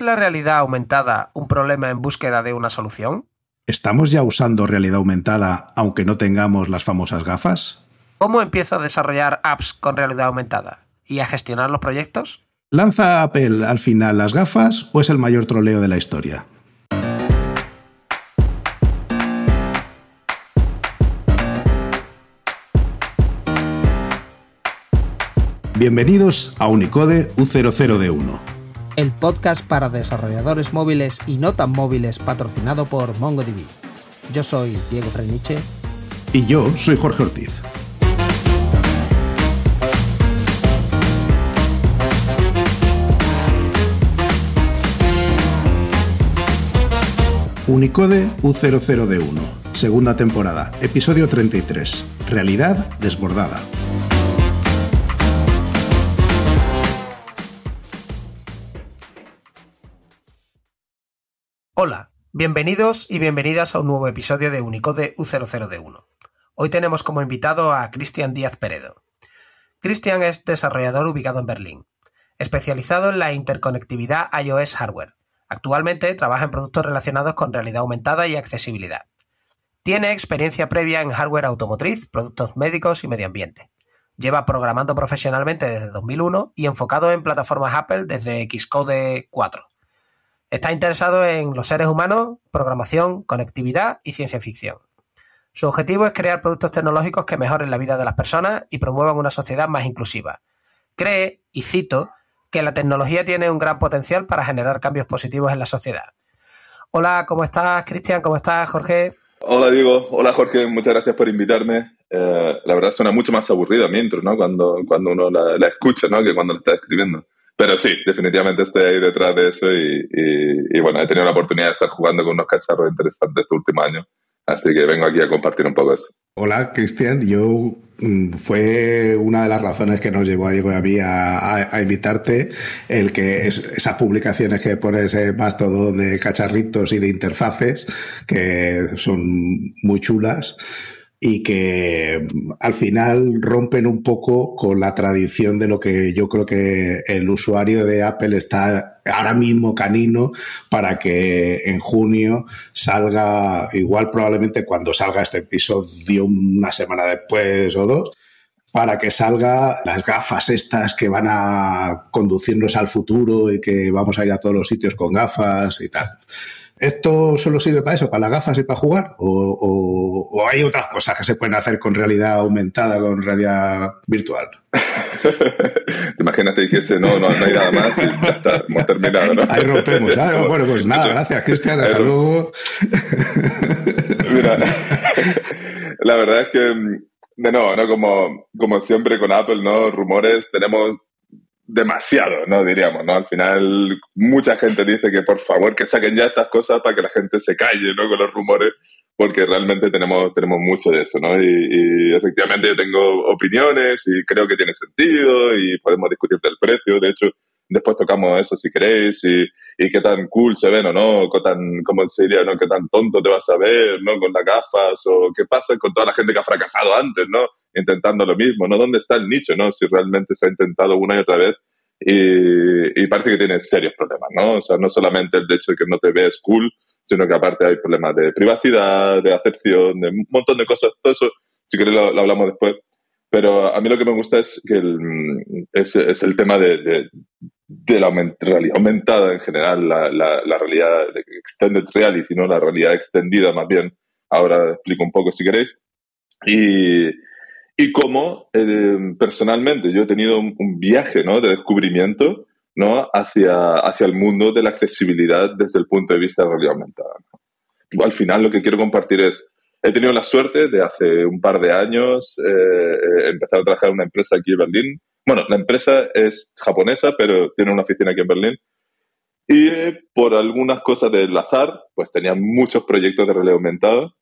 la realidad aumentada un problema en búsqueda de una solución? ¿Estamos ya usando realidad aumentada aunque no tengamos las famosas gafas? ¿Cómo empiezo a desarrollar apps con realidad aumentada? ¿Y a gestionar los proyectos? ¿Lanza Apple al final las gafas o es el mayor troleo de la historia? Bienvenidos a Unicode U00D1. El podcast para desarrolladores móviles y no tan móviles patrocinado por MongoDB. Yo soy Diego Freniche. Y yo soy Jorge Ortiz. Unicode U00D1, segunda temporada, episodio 33, Realidad desbordada. Hola, bienvenidos y bienvenidas a un nuevo episodio de Unicode U00D1. Hoy tenemos como invitado a Cristian Díaz Peredo. Cristian es desarrollador ubicado en Berlín, especializado en la interconectividad iOS hardware. Actualmente trabaja en productos relacionados con realidad aumentada y accesibilidad. Tiene experiencia previa en hardware automotriz, productos médicos y medio ambiente. Lleva programando profesionalmente desde 2001 y enfocado en plataformas Apple desde Xcode 4. Está interesado en los seres humanos, programación, conectividad y ciencia ficción. Su objetivo es crear productos tecnológicos que mejoren la vida de las personas y promuevan una sociedad más inclusiva. Cree, y cito, que la tecnología tiene un gran potencial para generar cambios positivos en la sociedad. Hola, ¿cómo estás, Cristian? ¿Cómo estás, Jorge? Hola, Diego. Hola, Jorge. Muchas gracias por invitarme. Eh, la verdad suena mucho más aburrida mi intro, ¿no? Cuando, cuando uno la, la escucha, ¿no? Que cuando la está escribiendo. Pero sí, definitivamente estoy ahí detrás de eso y, bueno, he tenido la oportunidad de estar jugando con unos cacharros interesantes este último año. Así que vengo aquí a compartir un poco eso. Hola, Cristian. Yo mm, fue una de las razones que nos llevó a Diego y a mí a, invitarte, el que esas publicaciones que pones más todo de cacharritos y de interfaces, que son muy chulas y que mm, al final rompen un poco con la tradición de lo que yo creo que el usuario de Apple está ahora mismo canino para que en junio salga, igual probablemente cuando salga este episodio una semana después o dos, para que salga las gafas estas que van a conducirnos al futuro y que vamos a ir a todos los sitios con gafas y tal. ¿Esto solo sirve para eso, para las gafas y para jugar? ¿O, hay otras cosas que se pueden hacer con realidad aumentada, con realidad virtual? Imagínate que no, no, hay nada más y ya está, hemos terminado, ¿no? Ahí rompemos. Ah, bueno, pues nada, gracias, Cristian. Hasta luego. Mira, la verdad es que, de nuevo, ¿no? Como, como siempre con Apple, ¿no? Rumores, tenemos demasiado, ¿no? Diríamos, ¿no? Al final, mucha gente dice que por favor que saquen ya estas cosas para que la gente se calle, ¿no? Con los rumores, porque realmente tenemos, tenemos mucho de eso, ¿no? Y, efectivamente yo tengo opiniones y creo que tiene sentido y podemos discutir del precio. De hecho, después tocamos eso si queréis y, y qué tan cool se ven o no, qué tan, ¿cómo se diría, no? Qué tan tonto te vas a ver, ¿no? Con las gafas o qué pasa con toda la gente que ha fracasado antes, ¿no? Intentando lo mismo, ¿no? ¿Dónde está el nicho, ¿no? Si realmente se ha intentado una y otra vez y, parece que tiene serios problemas, ¿no? O sea, no solamente el hecho de que no te ves cool, sino que aparte hay problemas de privacidad, de acepción, de un montón de cosas. Todo eso, si queréis, lo, hablamos después. Pero a mí lo que me gusta es que el, es, es el tema de, de, de la realidad aumentada en general, la, la, la realidad de extended reality, ¿no? La realidad extendida más bien. Ahora explico un poco si queréis. Y, y cómo eh, personalmente yo he tenido un, viaje ¿no? de descubrimiento ¿no? hacia, hacia el mundo de la accesibilidad desde el punto de vista de realidad aumentada. Al final lo que quiero compartir es, he tenido la suerte de hace un par de años eh, eh, empezar a trabajar en una empresa aquí en Berlín. Bueno, la empresa es japonesa, pero tiene una oficina aquí en Berlín. Y por algunas cosas del azar, pues tenía muchos proyectos de realidad aumentada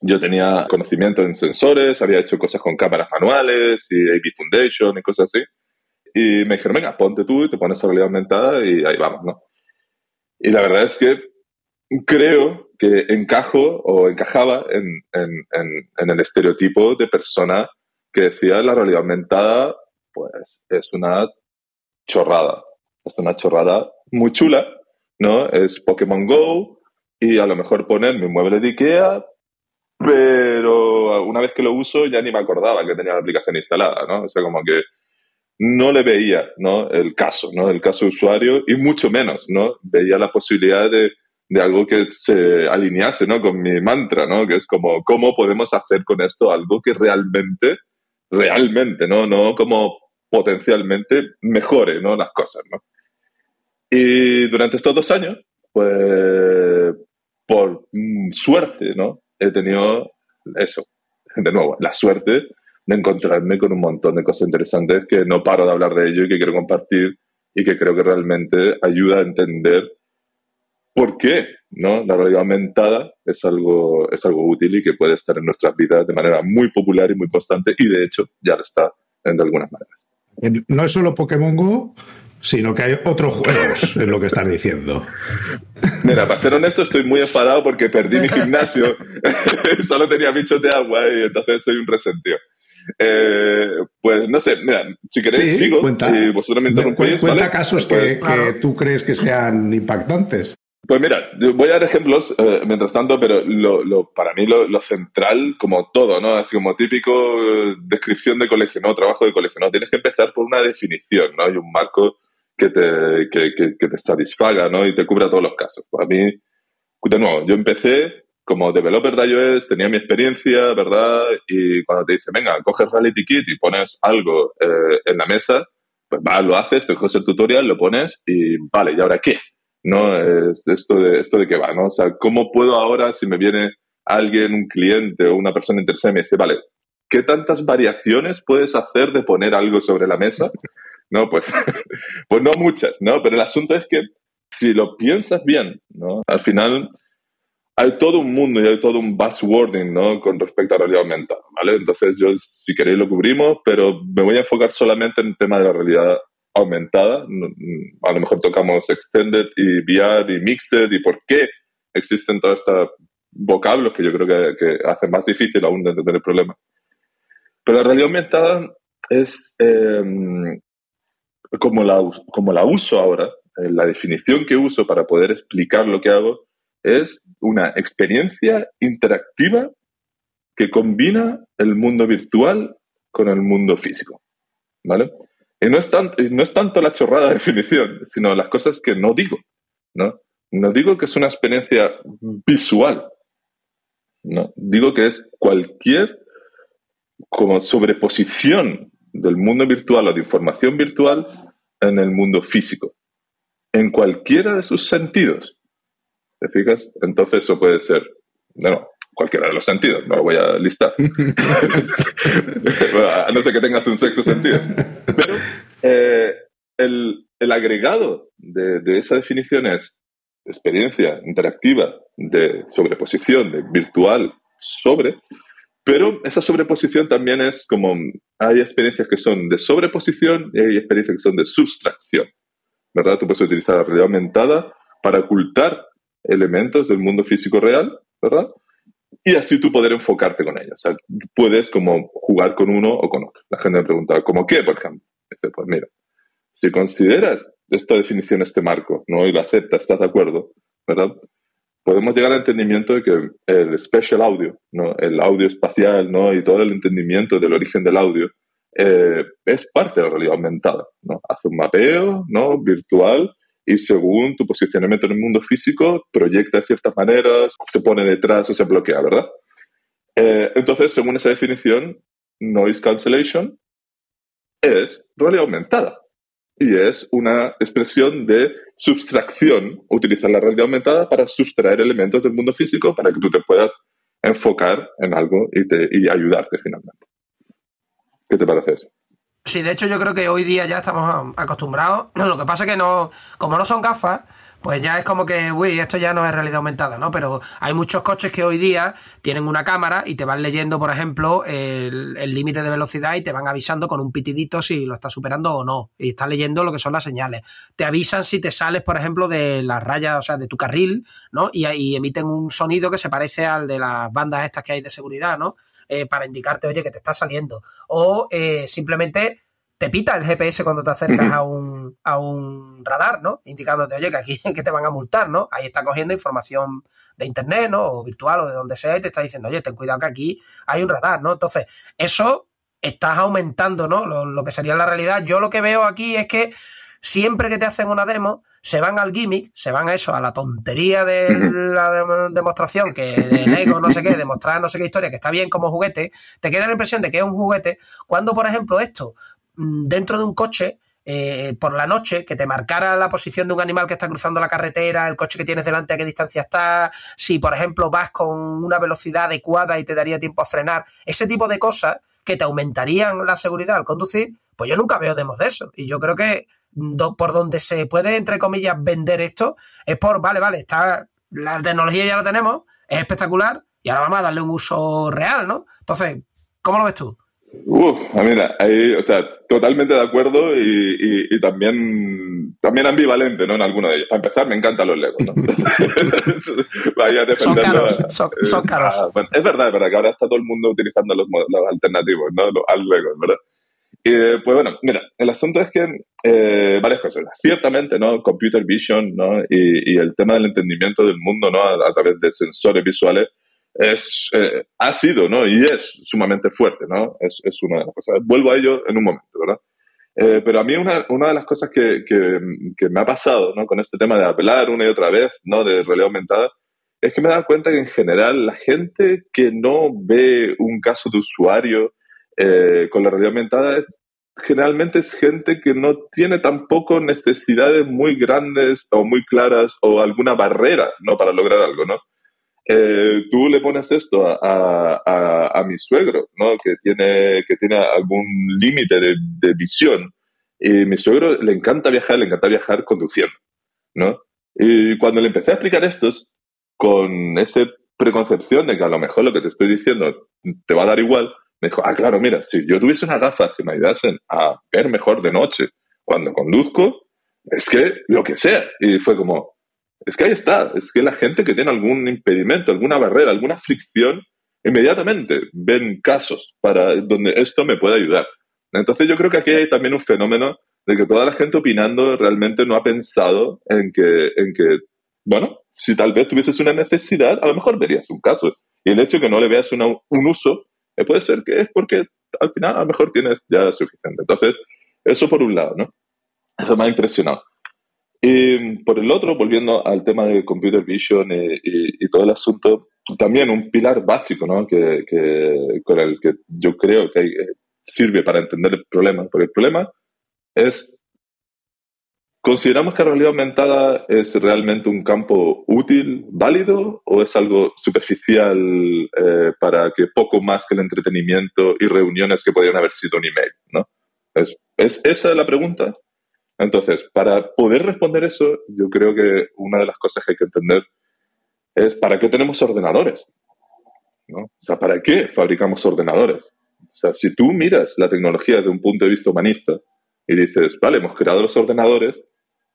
yo tenía conocimiento en sensores, había hecho cosas con cámaras manuales y AP Foundation y cosas así. Y me dijeron, venga, ponte tú y te pones a realidad aumentada y ahí vamos, ¿no? Y la verdad es que creo que encajo o encajaba en, en, en, el estereotipo de persona que decía la realidad aumentada, pues es una chorrada. Es una chorrada muy chula, ¿no? Es Pokémon Go y a lo mejor poner mi mueble de Ikea, pero una vez que lo uso ya ni me acordaba que tenía la aplicación instalada, ¿no? O sea, como que no le veía, ¿no? El caso, ¿no? El caso usuario y mucho menos, ¿no? Veía la posibilidad de, de algo que se alinease, ¿no? Con mi mantra, ¿no? Que es como, ¿cómo podemos hacer con esto algo que realmente, realmente, ¿no? No como potencialmente mejore, ¿no? Las cosas, ¿no? Y durante estos dos años, pues, por suerte, ¿no? He tenido eso, de nuevo, la suerte de encontrarme con un montón de cosas interesantes que no paro de hablar de ello y que quiero compartir y que creo que realmente ayuda a entender por qué ¿no? la realidad aumentada es algo, es algo útil y que puede estar en nuestras vidas de manera muy popular y muy constante y de hecho ya lo está de algunas maneras. No es solo Pokémon Go, sino que hay otros juegos, es lo que estás diciendo. Mira, para ser honesto, estoy muy enfadado porque perdí mi gimnasio. Solo tenía bichos de agua y entonces soy un resentido. Eh, pues no sé, mira, si queréis sigo cuenta, y vosotros me interrumpís. Cuenta casos que, que, tú crees que sean impactantes. Pues mira, voy a dar ejemplos eh, mientras tanto, pero lo, lo, para mí lo, lo, central, como todo, ¿no? Así como típico eh, descripción de colegio, ¿no? Trabajo de colegio, ¿no? Tienes que empezar por una definición, ¿no? Hay un marco que te, que, que, que te satisfaga, ¿no? Y te cubra todos los casos. Para mí, de nuevo, yo empecé como developer de iOS, tenía mi experiencia, ¿verdad? Y cuando te dice, venga, coges Reality Kit y pones algo eh, en la mesa, pues va, lo haces, te coges el tutorial, lo pones y vale, ¿y ahora qué? ¿No? Es esto de, esto de qué va, ¿no? O sea, ¿cómo puedo ahora, si me viene alguien, un cliente o una persona interesada y me dice, vale, ¿qué tantas variaciones puedes hacer de poner algo sobre la mesa? No, pues, pues no muchas, ¿no? Pero el asunto es que si lo piensas bien, ¿no? Al final hay todo un mundo y hay todo un buzzwording, ¿no? Con respecto a la realidad aumentada, ¿vale? Entonces yo, si queréis, lo cubrimos, pero me voy a enfocar solamente en el tema de la realidad aumentada. A lo mejor tocamos Extended y VR y Mixed y por qué existen todos estos vocablos que yo creo que, que hacen más difícil aún de entender el problema. Pero la realidad aumentada es... Eh, como la, como la uso ahora, eh, la definición que uso para poder explicar lo que hago es una experiencia interactiva que combina el mundo virtual con el mundo físico. ¿Vale? Y no es, tanto, no es tanto la chorrada de definición, sino las cosas que no digo. ¿no? no digo que es una experiencia visual. No, digo que es cualquier como sobreposición del mundo virtual o de información virtual en el mundo físico, en cualquiera de sus sentidos. ¿Te fijas? Entonces eso puede ser, no, cualquiera de los sentidos, no lo voy a listar. a no ser que tengas un sexto sentido. Pero eh, el, el, agregado de, de, esa definición es experiencia interactiva de sobreposición, de virtual sobre, pero esa sobreposición también es como, hay experiencias que son de sobreposición y hay experiencias que son de subtracción. ¿Verdad? Tú puedes utilizar la realidad aumentada para ocultar elementos del mundo físico real, ¿verdad? Y así tú poder enfocarte con ellos. O sea, puedes como jugar con uno o con otro. La gente me pregunta, ¿cómo qué, por ejemplo? Dice, pues mira, si consideras esta definición, este marco, ¿no? Y la aceptas, estás de acuerdo, ¿verdad? Podemos llegar al entendimiento de que el special audio, ¿no? el audio espacial ¿no? y todo el entendimiento del origen del audio eh, es parte de la realidad aumentada. ¿no? Hace un mapeo ¿no? virtual y según tu posicionamiento en el mundo físico, proyecta de ciertas maneras, se pone detrás o se bloquea, ¿verdad? Eh, entonces, según esa definición, noise cancellation es realidad aumentada y es una expresión de subtracción. Utilizar la realidad aumentada para sustraer elementos del mundo físico para que tú te puedas enfocar en algo y, te, y ayudarte finalmente. ¿Qué te parece eso? Sí, de hecho yo creo que hoy día ya estamos acostumbrados. Lo que pasa es que no, como no son gafas, pues ya es como que, uy, esto ya no es realidad aumentada, ¿no? Pero hay muchos coches que hoy día tienen una cámara y te van leyendo, por ejemplo, el límite de velocidad y te van avisando con un pitidito si lo estás superando o no. Y estás leyendo lo que son las señales. Te avisan si te sales, por ejemplo, de las rayas, o sea, de tu carril, ¿no? Y, y emiten un sonido que se parece al de las bandas estas que hay de seguridad, ¿no? Eh, para indicarte, oye, que te está saliendo. O eh, simplemente te pita el GPS cuando te acercas a un, a un radar, ¿no? Indicándote, oye, que aquí que te van a multar, ¿no? Ahí está cogiendo información de internet, ¿no? O virtual o de donde sea y te está diciendo, oye, ten cuidado que aquí hay un radar, ¿no? Entonces, eso estás aumentando, ¿no? Lo, que sería la realidad. Yo lo que veo aquí es que siempre que te hacen una demo, se van al gimmick, se van a eso, a la tontería de la demostración, que de Lego, no sé qué, demostrar no sé qué historia, que está bien como juguete, te queda la impresión de que es un juguete, cuando, por ejemplo, esto dentro de un coche eh, por la noche, que te marcara la posición de un animal que está cruzando la carretera, el coche que tienes delante, a qué distancia está, si por ejemplo vas con una velocidad adecuada y te daría tiempo a frenar, ese tipo de cosas que te aumentarían la seguridad al conducir, pues yo nunca veo demos de eso. Y yo creo que por donde se puede, entre comillas, vender esto, es por, vale, vale, está, la tecnología ya la tenemos, es espectacular, y ahora vamos a darle un uso real, ¿no? Entonces, ¿cómo lo ves tú? Uf, mira, ahí, o sea, totalmente de acuerdo y, y, también, también ambivalente, ¿no? En alguno de ellos. Para empezar, me encantan los Legos, ¿no? Vaya a son caros, son, son eh, caros. Ah, bueno, es verdad, es verdad que ahora está todo el mundo utilizando los, los alternativos, ¿no? Los, al Lego, ¿verdad? Y, pues bueno, mira, el asunto es que eh, varias cosas. Ciertamente, ¿no? Computer vision, ¿no? Y, y el tema del entendimiento del mundo, ¿no? a través de sensores visuales es, eh, ha sido, ¿no? Y es sumamente fuerte, ¿no? Es, es, una de las cosas. Vuelvo a ello en un momento, ¿verdad? Eh, pero a mí una, una de las cosas que, que, me ha pasado, ¿no? Con este tema de apelar una y otra vez, ¿no? De realidad aumentada, es que me he dado cuenta que en general la gente que no ve un caso de usuario eh, con la realidad aumentada generalmente es gente que no tiene tampoco necesidades muy grandes o muy claras o alguna barrera, ¿no? Para lograr algo, ¿no? Eh, tú le pones esto a, a, a, mi suegro, ¿no? Que tiene, que tiene algún límite de, de, visión. Y mi suegro le encanta viajar, le encanta viajar conduciendo, ¿no? Y cuando le empecé a explicar esto, con esa preconcepción de que a lo mejor lo que te estoy diciendo te va a dar igual, me dijo, ah, claro, mira, si yo tuviese unas gafas que me ayudasen a ver mejor de noche cuando conduzco, es que lo que sea. Y fue como, es que ahí está, es que la gente que tiene algún impedimento, alguna barrera, alguna fricción, inmediatamente ven casos para donde esto me puede ayudar. Entonces yo creo que aquí hay también un fenómeno de que toda la gente opinando realmente no ha pensado en que, en que bueno, si tal vez tuvieses una necesidad, a lo mejor verías un caso. Y el hecho de que no le veas un uso, eh, puede ser que es porque al final a lo mejor tienes ya suficiente. Entonces, eso por un lado, ¿no? Eso me ha impresionado. Y por el otro, volviendo al tema de computer vision y, todo el asunto, también un pilar básico, ¿no? Que, que, con el que yo creo que eh, sirve para entender el problema, porque el problema es, ¿consideramos que la realidad aumentada es realmente un campo útil, válido, o es algo superficial eh, para que poco más que el entretenimiento y reuniones que podrían haber sido un email, ¿no? ¿Es, ¿Es esa la pregunta? Entonces, para poder responder eso, yo creo que una de las cosas que hay que entender es para qué tenemos ordenadores. ¿no? O sea, ¿para qué fabricamos ordenadores? O sea, si tú miras la tecnología desde un punto de vista humanista y dices, vale, hemos creado los ordenadores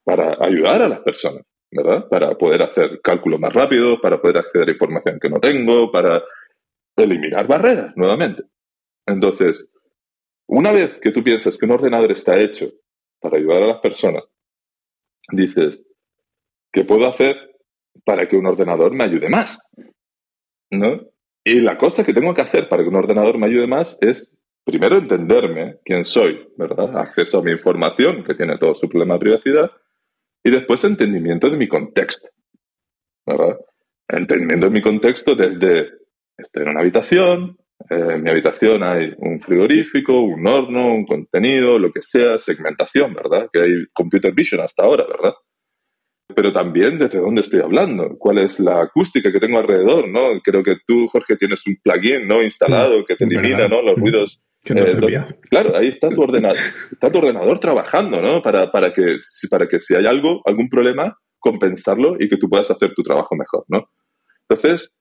para ayudar a las personas, ¿verdad? Para poder hacer cálculos más rápidos, para poder acceder a información que no tengo, para eliminar barreras, nuevamente. Entonces, una vez que tú piensas que un ordenador está hecho para ayudar a las personas, dices, ¿qué puedo hacer para que un ordenador me ayude más? ¿No? Y la cosa que tengo que hacer para que un ordenador me ayude más es, primero, entenderme quién soy, ¿verdad? Acceso a mi información, que tiene todo su problema de privacidad, y después entendimiento de mi contexto, ¿verdad? Entendimiento de mi contexto desde, estoy en una habitación, eh, en mi habitación hay un frigorífico, un horno, un contenido, lo que sea, segmentación, ¿verdad? Que hay computer vision hasta ahora, ¿verdad? Pero también desde dónde estoy hablando, cuál es la acústica que tengo alrededor, ¿no? Creo que tú, Jorge, tienes un plugin, ¿no? Instalado que te elimina, ¿no? Los ruidos. Eh, claro, ahí está tu ordenador, está tu ordenador trabajando, ¿no? Para, para, que, para que si hay algo, algún problema, compensarlo y que tú puedas hacer tu trabajo mejor, ¿no? Entonces,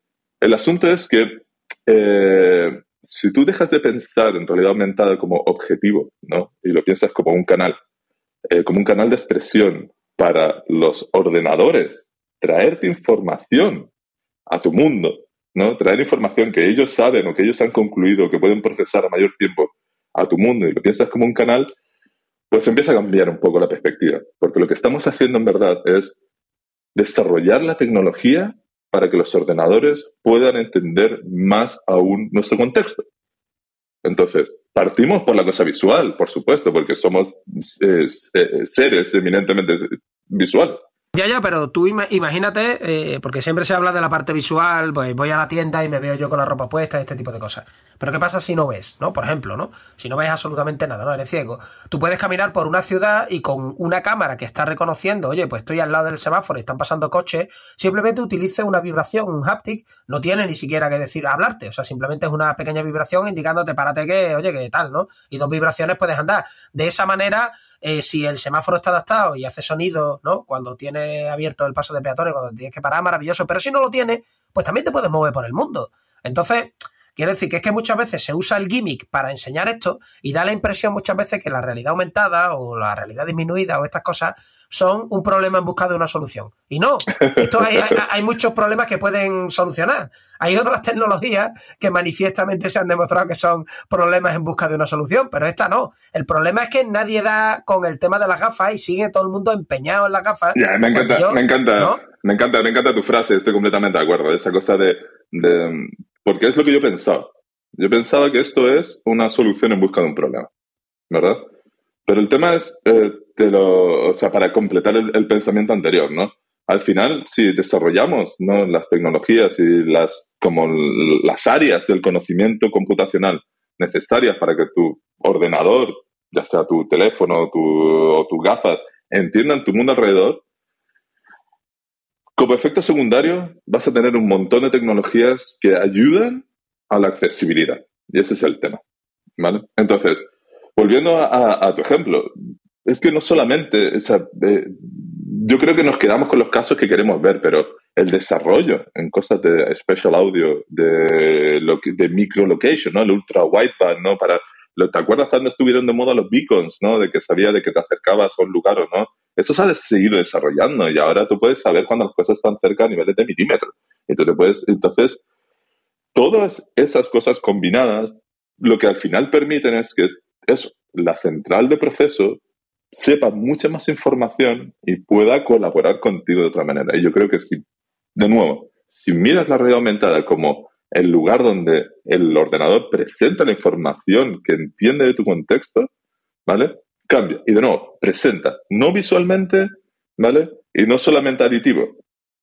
el asunto es que eh, si tú dejas de pensar en realidad aumentada como objetivo, ¿no? Y lo piensas como un canal, eh, como un canal de expresión para los ordenadores, traerte información a tu mundo, ¿no? Traer información que ellos saben o que ellos han concluido que pueden procesar a mayor tiempo a tu mundo y lo piensas como un canal, pues empieza a cambiar un poco la perspectiva, porque lo que estamos haciendo en verdad es desarrollar la tecnología para que los ordenadores puedan entender más aún nuestro contexto. Entonces, partimos por la cosa visual, por supuesto, porque somos eh, eh, seres eminentemente visuales. Ya, ya, pero tú imagínate, eh, porque siempre se habla de la parte visual, pues voy a la tienda y me veo yo con la ropa puesta, este tipo de cosas. Pero ¿qué pasa si no ves, no? Por ejemplo, ¿no? Si no ves absolutamente nada, ¿no? Eres ciego. Tú puedes caminar por una ciudad y con una cámara que está reconociendo, oye, pues estoy al lado del semáforo y están pasando coches, simplemente utilice una vibración, un haptic, no tiene ni siquiera que decir hablarte, o sea, simplemente es una pequeña vibración indicándote párate que, oye, que tal, ¿no? Y dos vibraciones puedes andar. De esa manera eh, si el semáforo está adaptado y hace sonido, ¿no? Cuando tiene abierto el paso de peatones, cuando tienes que parar, maravilloso. Pero si no lo tiene, pues también te puedes mover por el mundo. Entonces, Quiero decir que es que muchas veces se usa el gimmick para enseñar esto y da la impresión muchas veces que la realidad aumentada o la realidad disminuida o estas cosas son un problema en busca de una solución. Y no, esto hay, hay, muchos problemas que pueden solucionar. Hay otras tecnologías que manifiestamente se han demostrado que son problemas en busca de una solución, pero esta no. El problema es que nadie da con el tema de las gafas y sigue todo el mundo empeñado en las gafas. me encanta, me encanta, me encanta, me encanta tu frase, estoy completamente de acuerdo. Esa cosa de porque es lo que yo pensaba. Yo pensaba que esto es una solución en busca de un problema, ¿verdad? Pero el tema es, eh, o sea, para completar el, pensamiento anterior, ¿no? Al final, si desarrollamos ¿no? las tecnologías y las, como las áreas del conocimiento computacional necesarias para que tu ordenador, ya sea tu teléfono tu, o tus gafas, entiendan tu mundo alrededor, como efecto secundario, vas a tener un montón de tecnologías que ayudan a la accesibilidad. Y ese es el tema. ¿vale? Entonces, volviendo a, tu ejemplo, es que no solamente, o sea, yo creo que nos quedamos con los casos que queremos ver, pero el desarrollo en cosas de special audio, de, de micro location, ¿no? el ultra wideband, ¿no? Para, ¿Te acuerdas cuando estuvieron de moda los beacons, ¿no? De que sabía de que te acercabas a un lugar o no. Eso se ha seguido desarrollando y ahora tú puedes saber cuando las cosas están cerca a niveles de milímetros. Entonces, puedes, entonces, todas esas cosas combinadas, lo que al final permiten es que eso, la central de proceso sepa mucha más información y pueda colaborar contigo de otra manera. Y yo creo que si, de nuevo, si miras la realidad aumentada como el lugar donde el ordenador presenta la información que entiende de tu contexto, ¿vale? Cambia. Y de nuevo, presenta, no visualmente, ¿vale? Y no solamente aditivo,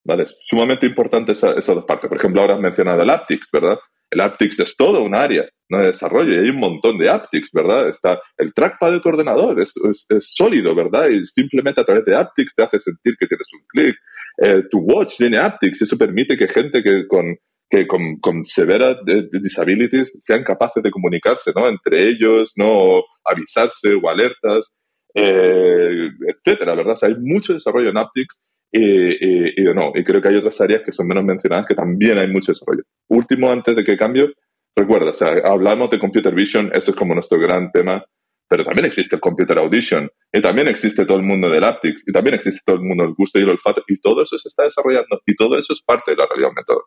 ¿vale? sumamente importante esa, esas dos partes. Por ejemplo, ahora has mencionado el aptics, ¿verdad? El aptics es todo un área ¿no? de desarrollo y hay un montón de aptics, ¿verdad? Está el trackpad de tu ordenador, es, es, sólido, ¿verdad? Y simplemente a través de aptics te hace sentir que tienes un clic. Eh, tu watch tiene aptics y eso permite que gente que con que con, con severas disabilities sean capaces de comunicarse, ¿no? Entre ellos, ¿no? avisarse o alertas, eh, etcétera, ¿verdad? hay mucho desarrollo en Aptics y, no, y creo que hay otras áreas que son menos mencionadas que también hay mucho desarrollo. Último, antes de que cambie, recuerda, o sea, hablamos de computer vision, ese es como nuestro gran tema, pero también existe el computer audition, y también existe todo el mundo del Aptics, y también existe todo el mundo del gusto y el olfato, y todo eso se está desarrollando, y todo eso es parte de la realidad aumentada.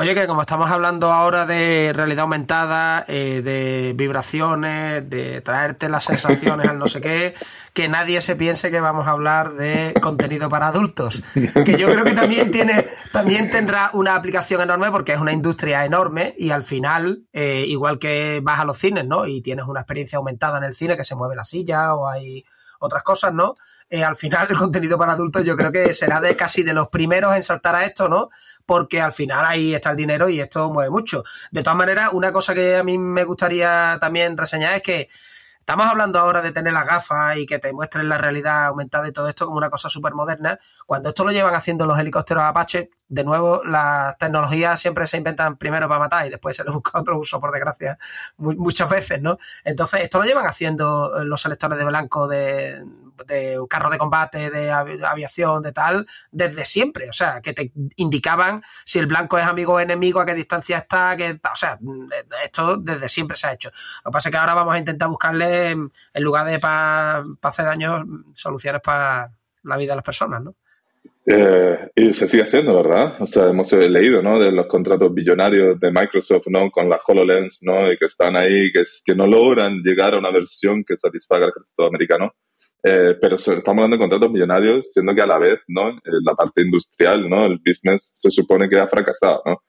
Oye, que como estamos hablando ahora de realidad aumentada, eh, de vibraciones, de traerte las sensaciones al no sé qué, que nadie se piense que vamos a hablar de contenido para adultos. Que yo creo que también tiene, también tendrá una aplicación enorme porque es una industria enorme y al final, eh, igual que vas a los cines, ¿no? Y tienes una experiencia aumentada en el cine que se mueve la silla o hay otras cosas, ¿no? Eh, al final el contenido para adultos yo creo que será de casi de los primeros en saltar a esto, ¿no? Porque al final ahí está el dinero y esto mueve mucho. De todas maneras, una cosa que a mí me gustaría también reseñar es que Estamos hablando ahora de tener las gafas y que te muestren la realidad aumentada y todo esto como una cosa súper moderna. Cuando esto lo llevan haciendo los helicópteros Apache, de nuevo, las tecnologías siempre se inventan primero para matar y después se les busca otro uso, por desgracia, muchas veces, ¿no? Entonces, esto lo llevan haciendo los selectores de blanco de, de carros de combate, de aviación, de tal, desde siempre. O sea, que te indicaban si el blanco es amigo o enemigo, a qué distancia está, que, o sea, esto desde siempre se ha hecho. Lo que pasa es que ahora vamos a intentar buscarle, en lugar de para hacer daño, soluciones para la vida de las personas, ¿no? Eh, y se sigue haciendo, ¿verdad? O sea, hemos leído, ¿no? De los contratos billonarios de Microsoft, ¿no? Con la HoloLens, ¿no? Y que están ahí, que, que no logran llegar a una versión que satisfaga al mercado americano. Eh, pero estamos dando contratos millonarios, siendo que a la vez, ¿no? Eh, la parte industrial, ¿no? El business se supone que ha fracasado, ¿no?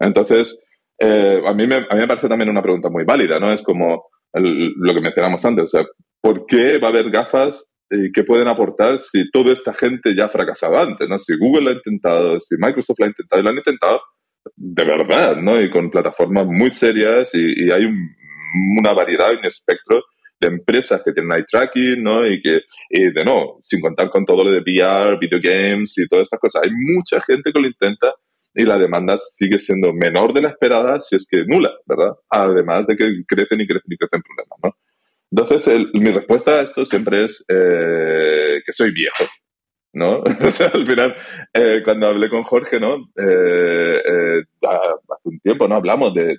Entonces, a, mí me, a mí me parece también una pregunta muy válida, ¿no? Es como lo que mencionamos antes, o sea, ¿por qué va a haber gafas y qué pueden aportar si toda esta gente ya ha fracasado antes, ¿no? Si Google lo ha intentado, si Microsoft lo ha intentado, y lo han intentado de verdad, ¿no? Y con plataformas muy serias y, hay una variedad y un espectro de empresas que tienen eye tracking, ¿no? Y que, y de no, sin contar con todo lo de VR, video games y todas estas cosas. Hay mucha gente que lo intenta y la demanda sigue siendo menor de la esperada, si es que nula, ¿verdad? Además de que crecen y crecen y crecen problemas, ¿no? Entonces, mi respuesta a esto siempre es eh, que soy viejo, ¿no? o sea, al final, eh, cuando hablé con Jorge, ¿no? Eh, hace un tiempo, ¿no? Hablamos de,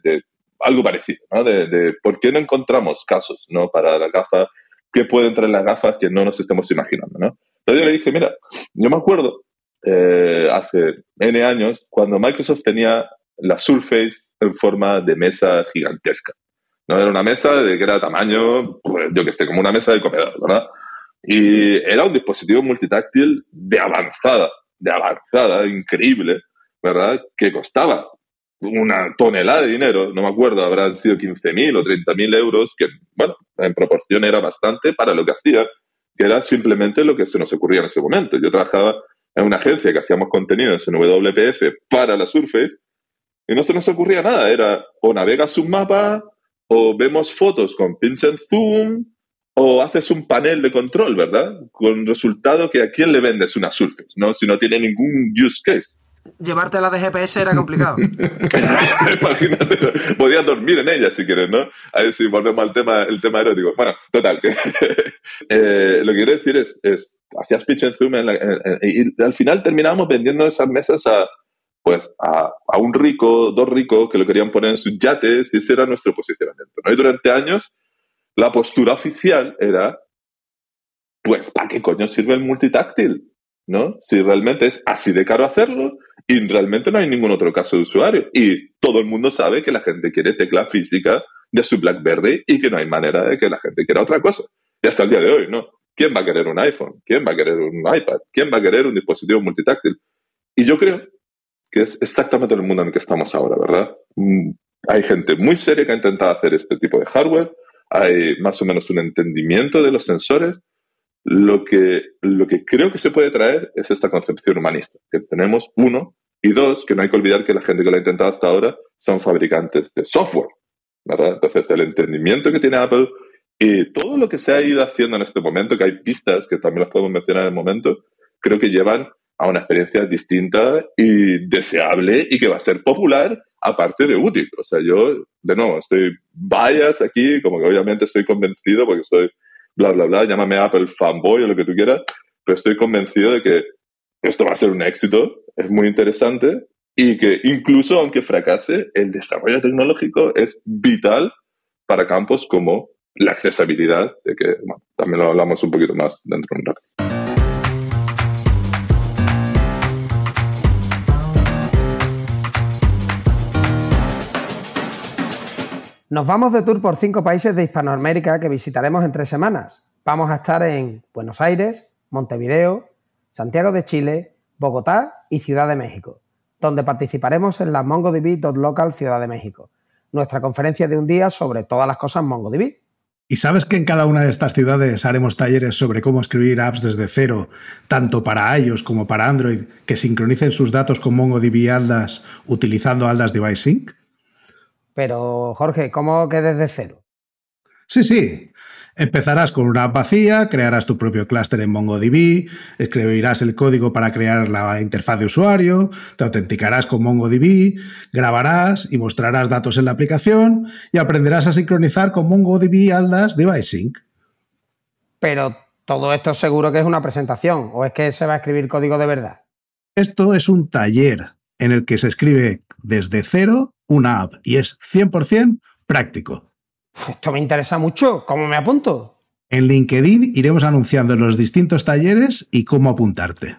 algo parecido, ¿no? De, por qué no encontramos casos, ¿no? Para la gafa, qué pueden traer las gafas que no nos estemos imaginando, ¿no? Entonces yo le dije, mira, yo me acuerdo hace N años cuando Microsoft tenía la Surface en forma de mesa gigantesca. ¿no? Era una mesa de que era tamaño, pues, yo qué sé, como una mesa de comedor, ¿verdad? Y era un dispositivo multitáctil de avanzada, de avanzada, increíble, ¿verdad? Que costaba una tonelada de dinero, no me acuerdo, habrán sido 15.000 o 30.000 euros, que, bueno, en proporción era bastante para lo que hacía, que era simplemente lo que se nos ocurría en ese momento. Yo trabajaba en una agencia que hacíamos contenidos en WPF para la Surface y no se nos ocurría nada, era o navegas un mapa o vemos fotos con pinch and zoom, o haces un panel de control, ¿verdad? Con resultado que a quién le vendes una Surface, ¿no? Si no tiene ningún use case. Llevarte la de GPS era complicado. Imagínate, podías dormir en ella si quieres, ¿no? Ahí sí, volvemos al tema, el tema erótico. Bueno, total, que, eh, lo que quiero decir es, hacías pitch and zoom y al final terminábamos vendiendo esas mesas a pues a, un rico, dos ricos que lo querían poner en sus yates y ese era nuestro posicionamiento. ¿no? Y durante años la postura oficial era, pues, ¿para qué coño sirve el multitáctil? ¿No? Si realmente es así de caro hacerlo y realmente no hay ningún otro caso de usuario. Y todo el mundo sabe que la gente quiere tecla física de su BlackBerry y que no hay manera de que la gente quiera otra cosa. Y hasta el día de hoy, ¿no? ¿Quién va a querer un iPhone? ¿Quién va a querer un iPad? ¿Quién va a querer un dispositivo multitáctil? Y yo creo que es exactamente el mundo en el que estamos ahora, ¿verdad? Mm, hay gente muy seria que ha intentado hacer este tipo de hardware, hay más o menos un entendimiento de los sensores. Lo que, lo que creo que se puede traer es esta concepción humanista, que tenemos uno, y dos, que no hay que olvidar que la gente que lo ha intentado hasta ahora son fabricantes de software, ¿verdad? Entonces, el entendimiento que tiene Apple y todo lo que se ha ido haciendo en este momento, que hay pistas que también las podemos mencionar en el momento, creo que llevan a una experiencia distinta y deseable y que va a ser popular aparte de útil. O sea, yo, de nuevo, estoy vayas aquí, como que obviamente estoy convencido porque soy bla, bla, bla, llámame Apple fanboy o lo que tú quieras, pero estoy convencido de que esto va a ser un éxito, es muy interesante y que incluso aunque fracase, el desarrollo tecnológico es vital para campos como la accesibilidad, de que bueno, también lo hablamos un poquito más dentro de un rato. Nos vamos de tour por cinco países de Hispanoamérica que visitaremos en tres semanas. Vamos a estar en Buenos Aires, Montevideo, Santiago de Chile, Bogotá y Ciudad de México, donde participaremos en la MongoDB.local Ciudad de México, nuestra conferencia de un día sobre todas las cosas MongoDB. ¿Y sabes que en cada una de estas ciudades haremos talleres sobre cómo escribir apps desde cero, tanto para iOS como para Android, que sincronicen sus datos con MongoDB Aldas utilizando Aldas Device Sync? Pero, Jorge, ¿cómo que desde cero? Sí, sí. Empezarás con una app vacía, crearás tu propio clúster en MongoDB, escribirás el código para crear la interfaz de usuario, te autenticarás con MongoDB, grabarás y mostrarás datos en la aplicación y aprenderás a sincronizar con MongoDB Aldas Device Sync. Pero todo esto seguro que es una presentación, o es que se va a escribir código de verdad. Esto es un taller en el que se escribe desde cero una app y es 100% práctico. Esto me interesa mucho. ¿Cómo me apunto? En LinkedIn iremos anunciando los distintos talleres y cómo apuntarte.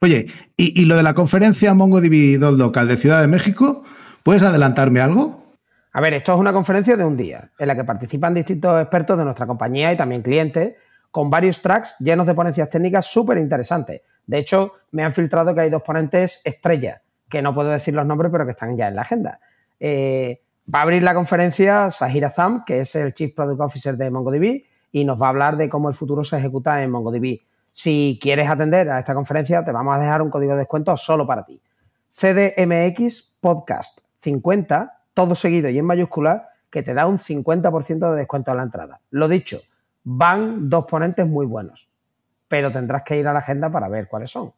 Oye, y, lo de la conferencia MongoDB Local de Ciudad de México, ¿puedes adelantarme algo? A ver, esto es una conferencia de un día en la que participan distintos expertos de nuestra compañía y también clientes con varios tracks llenos de ponencias técnicas súper interesantes. De hecho, me han filtrado que hay dos ponentes estrella, que no puedo decir los nombres, pero que están ya en la agenda. Eh, va a abrir la conferencia Sahir Azam, que es el Chief Product Officer de MongoDB, y nos va a hablar de cómo el futuro se ejecuta en MongoDB. Si quieres atender a esta conferencia, te vamos a dejar un código de descuento solo para ti. CDMX Podcast 50, todo seguido y en mayúscula, que te da un 50% de descuento a la entrada. Lo dicho, van dos ponentes muy buenos, pero tendrás que ir a la agenda para ver cuáles son.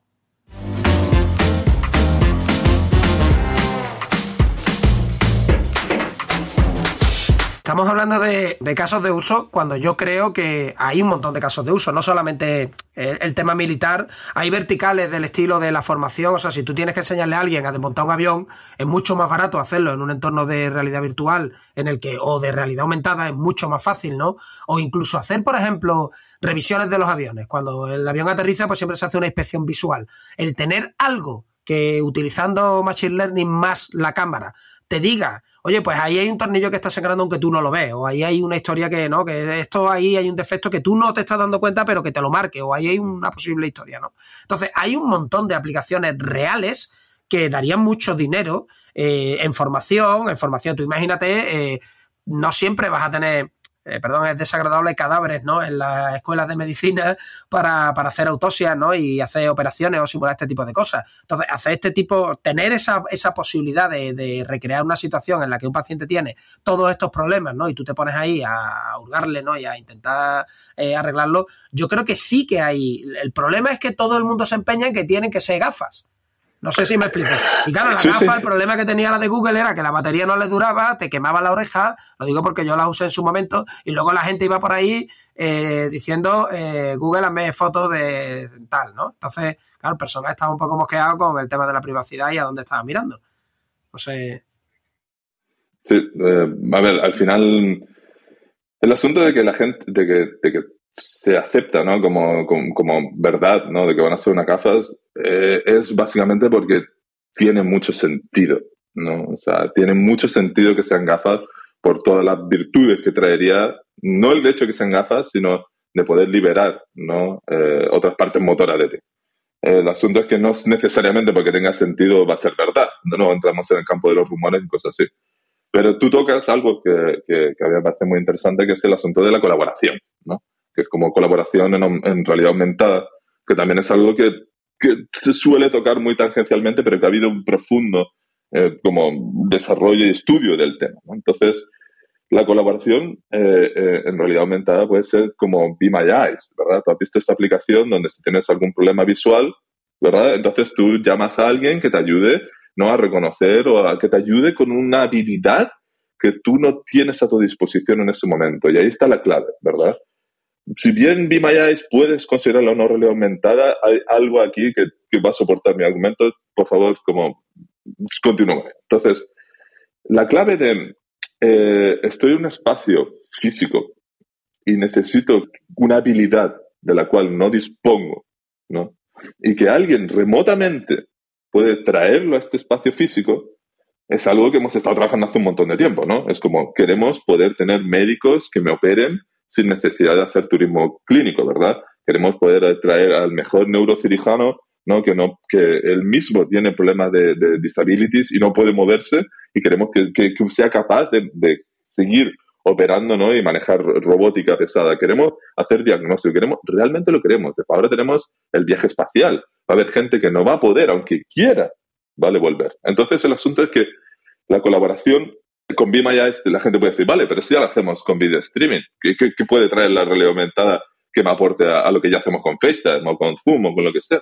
Estamos hablando de, casos de uso cuando yo creo que hay un montón de casos de uso, no solamente el, tema militar, hay verticales del estilo de la formación, o sea, si tú tienes que enseñarle a alguien a desmontar un avión, es mucho más barato hacerlo en un entorno de realidad virtual en el que, o de realidad aumentada, es mucho más fácil, ¿no? O incluso hacer, por ejemplo, revisiones de los aviones. Cuando el avión aterriza, pues siempre se hace una inspección visual. El tener algo que utilizando Machine Learning más la cámara te diga oye, pues ahí hay un tornillo que está sangrando aunque tú no lo ves, o ahí hay una historia que no, que esto ahí hay un defecto que tú no te estás dando cuenta, pero que te lo marque, o ahí hay una posible historia, ¿no? Entonces, hay un montón de aplicaciones reales que darían mucho dinero eh, en formación, en formación. Tú imagínate, eh, no siempre vas a tener eh, perdón, es desagradable cadáveres, ¿no? En las escuelas de medicina para, hacer autopsias, ¿no? Y hacer operaciones o simular este tipo de cosas. Entonces, hacer este tipo, tener esa, esa posibilidad de, recrear una situación en la que un paciente tiene todos estos problemas, ¿no? Y tú te pones ahí a hurgarle, ¿no? Y a intentar eh, arreglarlo. Yo creo que sí que hay. El problema es que todo el mundo se empeña en que tienen que ser gafas. No sé si me explico. Y claro, la gafa, el problema que tenía la de Google era que la batería no le duraba, te quemaba la oreja, lo digo porque yo la usé en su momento, y luego la gente iba por ahí eh, diciendo, eh, Google, hazme fotos de tal, ¿no? Entonces, claro, el personal estaba un poco mosqueado con el tema de la privacidad y a dónde estaba mirando. No sé. Sí, eh, a ver, al final, el asunto de que la gente, de que, de que se acepta ¿no? como, como, verdad ¿no? de que van a ser una gafas eh, es básicamente porque tiene mucho sentido. ¿no? O sea, tiene mucho sentido que sean gafas por todas las virtudes que traería, no el hecho de que sean gafas, sino de poder liberar ¿no? Eh, otras partes motoras de ti. El asunto es que no es necesariamente porque tenga sentido va a ser verdad. No, no entramos en el campo de los rumores y cosas así. Pero tú tocas algo que, que, que a mí me parece muy interesante, que es el asunto de la colaboración. ¿no? Que es como colaboración en, realidad aumentada, que también es algo que, se suele tocar muy tangencialmente, pero que ha habido un profundo eh, como desarrollo y estudio del tema. Entonces, la colaboración eh, eh, en realidad aumentada puede ser como Be My Eyes, ¿verdad? Tú has visto esta aplicación donde si tienes algún problema visual, ¿verdad? Entonces tú llamas a alguien que te ayude ¿no? a reconocer o a que te ayude con una habilidad que tú no tienes a tu disposición en ese momento. Y ahí está la clave, ¿verdad? Si bien Eyes puedes considerarla una realidad aumentada, hay algo aquí que, va a soportar mi argumento. Por favor, como continúe. Entonces, la clave de eh, estoy en un espacio físico y necesito una habilidad de la cual no dispongo, ¿no? Y que alguien remotamente puede traerlo a este espacio físico, es algo que hemos estado trabajando hace un montón de tiempo, ¿no? Es como queremos poder tener médicos que me operen sin necesidad de hacer turismo clínico, ¿verdad? Queremos poder traer al mejor neurocirujano, ¿no? Que, no, que él mismo tiene problemas de, de disabilities y no puede moverse y queremos que, que, sea capaz de, de, seguir operando ¿no? y manejar robótica pesada. Queremos hacer diagnóstico, queremos, realmente lo queremos. Ahora tenemos el viaje espacial. Va a haber gente que no va a poder, aunque quiera, ¿vale? Volver. Entonces el asunto es que la colaboración con Vima ya la gente puede decir, vale, pero si ya lo hacemos con video streaming, ¿qué, puede traer la realidad aumentada que me aporte a, lo que ya hacemos con FaceTime o con Zoom o con lo que sea?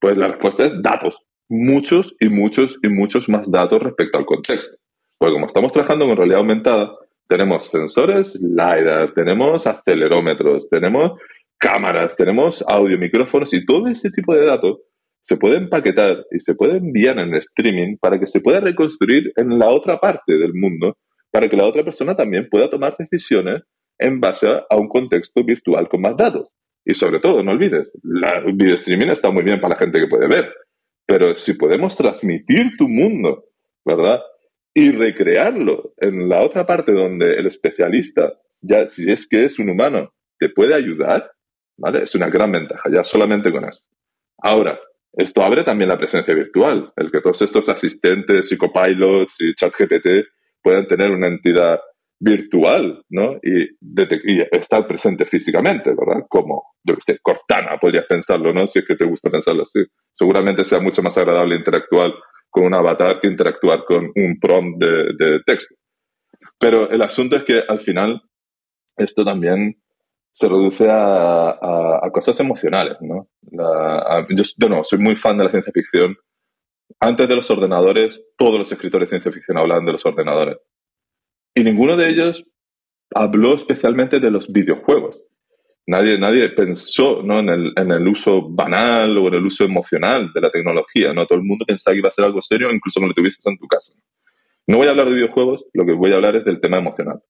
Pues la respuesta es datos. Muchos y muchos y muchos más datos respecto al contexto. Porque como estamos trabajando con realidad aumentada, tenemos sensores LiDAR, tenemos acelerómetros, tenemos cámaras, tenemos audio, micrófonos y todo ese tipo de datos se puede empaquetar y se puede enviar en streaming para que se pueda reconstruir en la otra parte del mundo, para que la otra persona también pueda tomar decisiones en base a un contexto virtual con más datos. Y sobre todo, no olvides, la video streaming está muy bien para la gente que puede ver, pero si podemos transmitir tu mundo, ¿verdad? Y recrearlo en la otra parte donde el especialista, ya si es que es un humano, te puede ayudar, ¿vale? Es una gran ventaja, ya solamente con eso. Ahora, esto abre también la presencia virtual, el que todos estos asistentes y y ChatGPT puedan tener una entidad virtual, ¿no? Y, estar presente físicamente, ¿verdad? Como, yo qué sé, Cortana, podrías pensarlo, ¿no? Si es que te gusta pensarlo así. Seguramente sea mucho más agradable interactuar con un avatar que interactuar con un prompt de, texto. Pero el asunto es que al final esto también se reduce a, cosas emocionales, ¿no? yo, no, soy muy fan de la ciencia ficción. Antes de los ordenadores, todos los escritores de ciencia ficción hablaban de los ordenadores. Y ninguno de ellos habló especialmente de los videojuegos. Nadie, nadie pensó ¿no? en, el, en, el, uso banal o en el uso emocional de la tecnología. ¿no? Todo el mundo pensaba que iba a ser algo serio, incluso cuando lo tuvieses en tu casa. No voy a hablar de videojuegos, lo que voy a hablar es del tema emocional.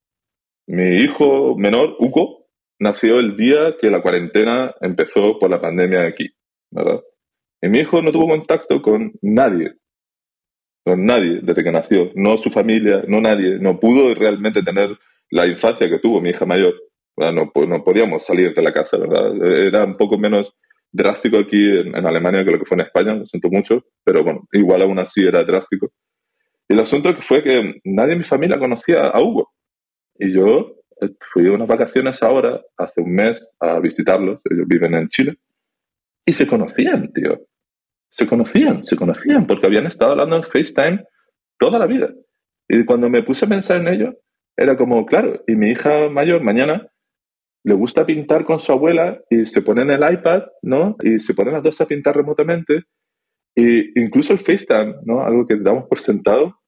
Mi hijo menor, Hugo, nació el día que la cuarentena empezó por la pandemia aquí. ¿verdad? Y mi hijo no tuvo contacto con nadie, con nadie desde que nació, no su familia, no nadie, no pudo realmente tener la infancia que tuvo mi hija mayor. No, podíamos salir de la casa. Era un poco menos drástico aquí en, Alemania que lo que fue en España, lo siento mucho, pero bueno, igual aún así era drástico. Y el asunto fue que nadie en mi familia conocía a Hugo. Y yo fui a unas vacaciones ahora, hace un mes, a visitarlos, ellos viven en Chile, y se conocían, tío. Se conocían, se conocían, porque habían estado hablando en FaceTime toda la vida. Y cuando me puse a pensar en ello, era como, claro, y mi hija mayor mañana le gusta pintar con su abuela y se pone en el iPad, ¿no? Y se ponen las dos a pintar remotamente. Y incluso el FaceTime, ¿no? Algo que damos por sentado,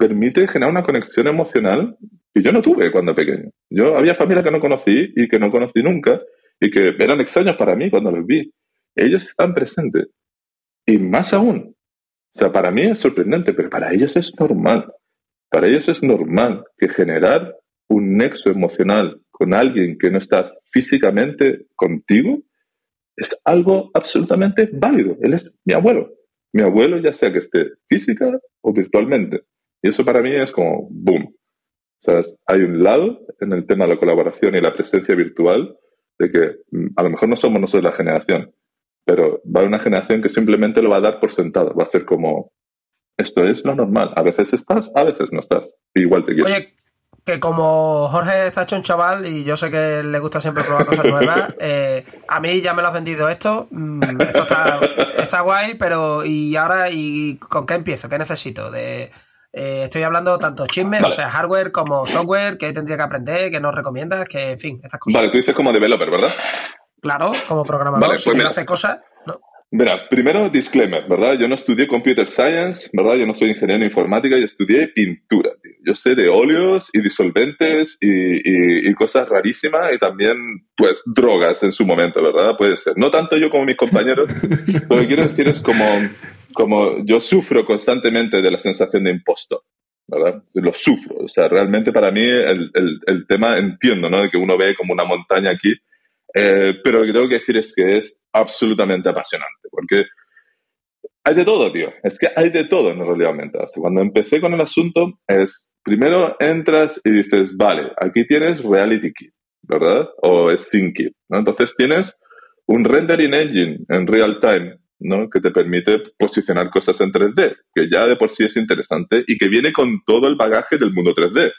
permite generar una conexión emocional que yo no tuve cuando pequeño. Yo había familias que no conocí y que no conocí nunca y que eran extraños para mí cuando los vi. Ellos están presentes. Y más aún, o sea, para mí es sorprendente, pero para ellos es normal. Para ellos es normal que generar un nexo emocional con alguien que no está físicamente contigo, es algo absolutamente válido. Él es mi abuelo. Mi abuelo, ya sea que esté física o virtualmente. Y eso para mí es como boom. O sea, hay un lado en el tema de la colaboración y la presencia virtual de que mm, a lo mejor no somos nosotros la generación, pero va a haber una generación que simplemente lo va a dar por sentado. Va a ser como, esto es lo normal. A veces estás, a veces no estás. igual te quiero que como Jorge está hecho un chaval y yo sé que le gusta siempre probar cosas nuevas, eh, a mí ya me lo has vendido esto. Mm, esto está, guay, pero ¿y ahora y con qué empiezo? ¿Qué necesito? De, eh, estoy hablando tanto chismes, o sea, hardware como software, que tendría que aprender, que nos recomiendas, que en fin, estas cosas. Vale, tú dices como developer, ¿verdad? Claro, como programador, vale, si pues cosas, ¿no? Mira, primero disclaimer, ¿verdad? Yo no estudié computer science, ¿verdad? Yo no soy ingeniero en informática, yo estudié pintura. Tío. Yo sé de óleos y disolventes y, cosas rarísimas y también, pues, drogas en su momento, ¿verdad? Puede ser. No tanto yo como mis compañeros. lo que quiero decir es como, como yo sufro constantemente de la sensación de impostor, ¿verdad? Lo sufro. O sea, realmente para mí el, el, el tema, entiendo, ¿no? De que uno ve como una montaña aquí eh, pero lo que tengo que decir es que es absolutamente apasionante, porque hay de todo, tío. Es que hay de todo en realidad aumentada. cuando empecé con el asunto, es primero entras y dices, vale, aquí tienes Reality Kit, ¿verdad? O es SyncKit, ¿no? Entonces tienes un rendering engine en real time, ¿no? Que te permite posicionar cosas en 3D, que ya de por sí es interesante y que viene con todo el bagaje del mundo 3D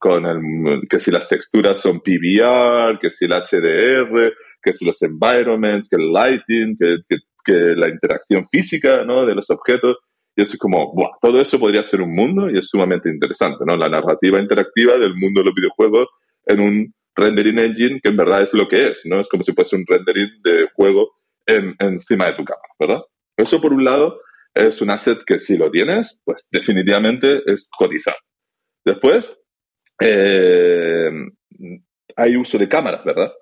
con el, que si las texturas son PBR, que si el HDR, que si los environments, que el lighting, que, que, la interacción física ¿no? de los objetos. Y es como, ¡buah! todo eso podría ser un mundo y es sumamente interesante, ¿no? La narrativa interactiva del mundo de los videojuegos en un rendering engine que en verdad es lo que es, ¿no? Es como si fuese un rendering de juego en, encima de tu cámara, ¿verdad? Eso por un lado es un asset que si lo tienes, pues definitivamente es cotizar. Después, eh, hay uso de cámaras, ¿verdad?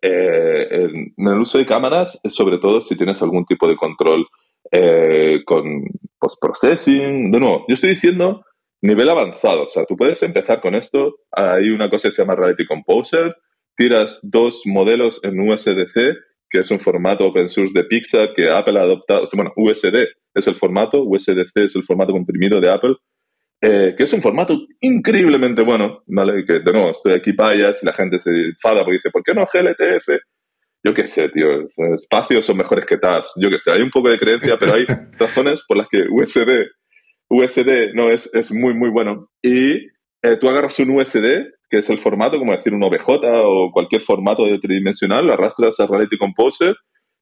Eh, en, el uso de cámaras, sobre todo si tienes algún tipo de control eh, con post-processing. De nuevo, yo estoy diciendo nivel avanzado. O sea, tú puedes empezar con esto. Hay una cosa que se llama Reality Composer. Tiras dos modelos en USDC que es un formato open source de Pixar que Apple ha adoptado, bueno, USD es el formato, USDC es el formato comprimido de Apple, eh, que es un formato increíblemente bueno, ¿vale? Que de nuevo estoy aquí payas y la gente se enfada porque dice, ¿por qué no GLTF? Yo qué sé, tío, espacios son mejores que tabs, yo qué sé, hay un poco de creencia, pero hay razones por las que USD, USD no es, es muy, muy bueno. Y eh, tú agarras un USD, que es el formato, como decir un OBJ o cualquier formato de tridimensional, lo arrastras a Reality Composer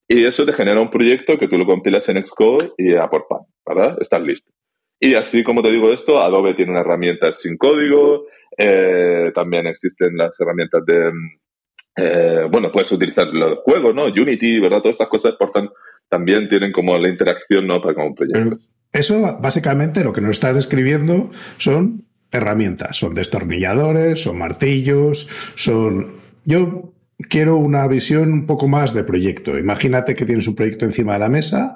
y eso te genera un proyecto que tú lo compilas en Xcode y a por pan, ¿verdad? Estás listo. Y así como te digo esto, Adobe tiene una herramienta sin código, eh, también existen las herramientas de, eh, bueno, puedes utilizar los juegos, ¿no? Unity, ¿verdad? Todas estas cosas portan, también tienen como la interacción, ¿no? Para como proyectos. eso, básicamente, lo que nos está describiendo son herramientas. Son destornilladores, son martillos, son... Yo quiero una visión un poco más de proyecto. Imagínate que tienes un proyecto encima de la mesa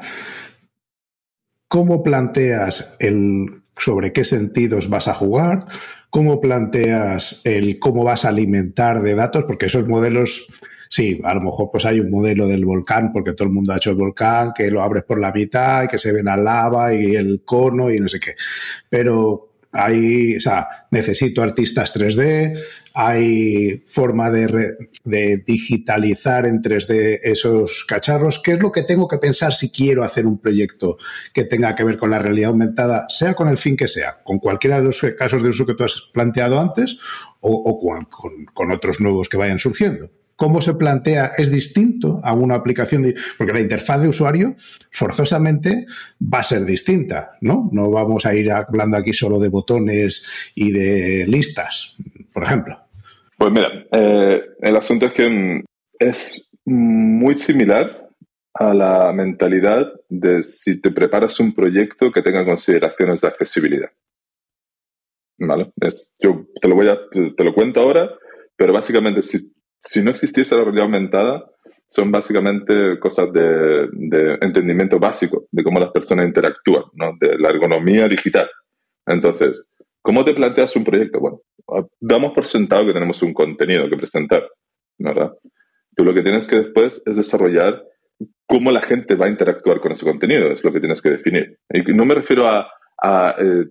¿Cómo planteas el sobre qué sentidos vas a jugar? ¿Cómo planteas el cómo vas a alimentar de datos? Porque esos modelos, sí, a lo mejor pues hay un modelo del volcán, porque todo el mundo ha hecho el volcán, que lo abres por la mitad y que se ve la lava y el cono y no sé qué. Pero hay, o sea, necesito artistas 3D, hay forma de, de, digitalizar en 3D esos cacharros. ¿Qué es lo que tengo que pensar si quiero hacer un proyecto que tenga que ver con la realidad aumentada, sea con el fin que sea, con cualquiera de los casos de uso que tú has planteado antes o, con otros nuevos que vayan surgiendo? Cómo se plantea es distinto a una aplicación, de, porque la interfaz de usuario forzosamente va a ser distinta, ¿no? No vamos a ir hablando aquí solo de botones y de listas, por ejemplo. Pues mira, eh, el asunto es que es muy similar a la mentalidad de si te preparas un proyecto que tenga consideraciones de accesibilidad. ¿Vale? yo te lo voy a, te lo cuento ahora, pero básicamente si si no existiese la realidad aumentada, son básicamente cosas de, entendimiento básico de cómo las personas interactúan, ¿no? de la ergonomía digital. Entonces, ¿cómo te planteas un proyecto? Bueno, damos por sentado que tenemos un contenido que presentar, ¿verdad? Tú lo que tienes que después es desarrollar cómo la gente va a interactuar con ese contenido, es lo que tienes que definir. Y no me refiero a, a, eh,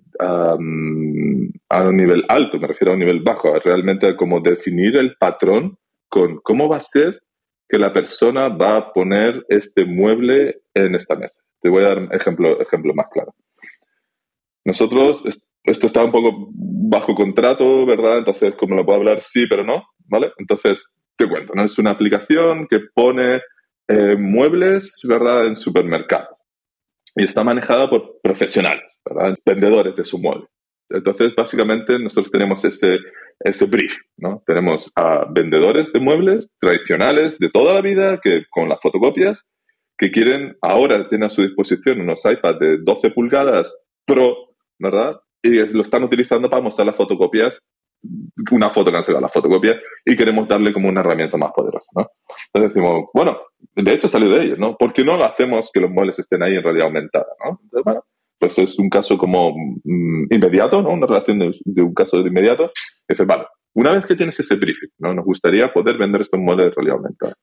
mm, a, un nivel alto, me refiero a un nivel bajo, a realmente a cómo definir el patrón con cómo va a ser que la persona va a poner este mueble en esta mesa. Te voy a dar un ejemplo, ejemplo más claro. Nosotros, esto está un poco bajo contrato, ¿verdad? Entonces, como lo puedo hablar, sí, pero no, ¿vale? Entonces, te cuento, ¿no? Es una aplicación que pone eh, muebles, ¿verdad?, en supermercados. Y está manejada por profesionales, ¿verdad? Vendedores de su mueble. Entonces, básicamente, nosotros tenemos ese, ese brief, ¿no? Tenemos a vendedores de muebles tradicionales de toda la vida que con las fotocopias que quieren ahora tener a su disposición unos iPads de 12 pulgadas Pro, ¿verdad? Y lo están utilizando para mostrar las fotocopias, una foto que han sacado la fotocopia y queremos darle como una herramienta más poderosa, ¿no? Entonces decimos, bueno, de hecho salió de ellos, ¿no? ¿Por qué no lo hacemos que los muebles estén ahí en realidad aumentada, ¿no? Entonces, bueno, pues es un caso como mm, inmediato, ¿no? Una relación de, un caso de inmediato. Dices, vale, una vez que tienes ese briefing, ¿no? Nos gustaría poder vender estos modelos de realidad aumentada.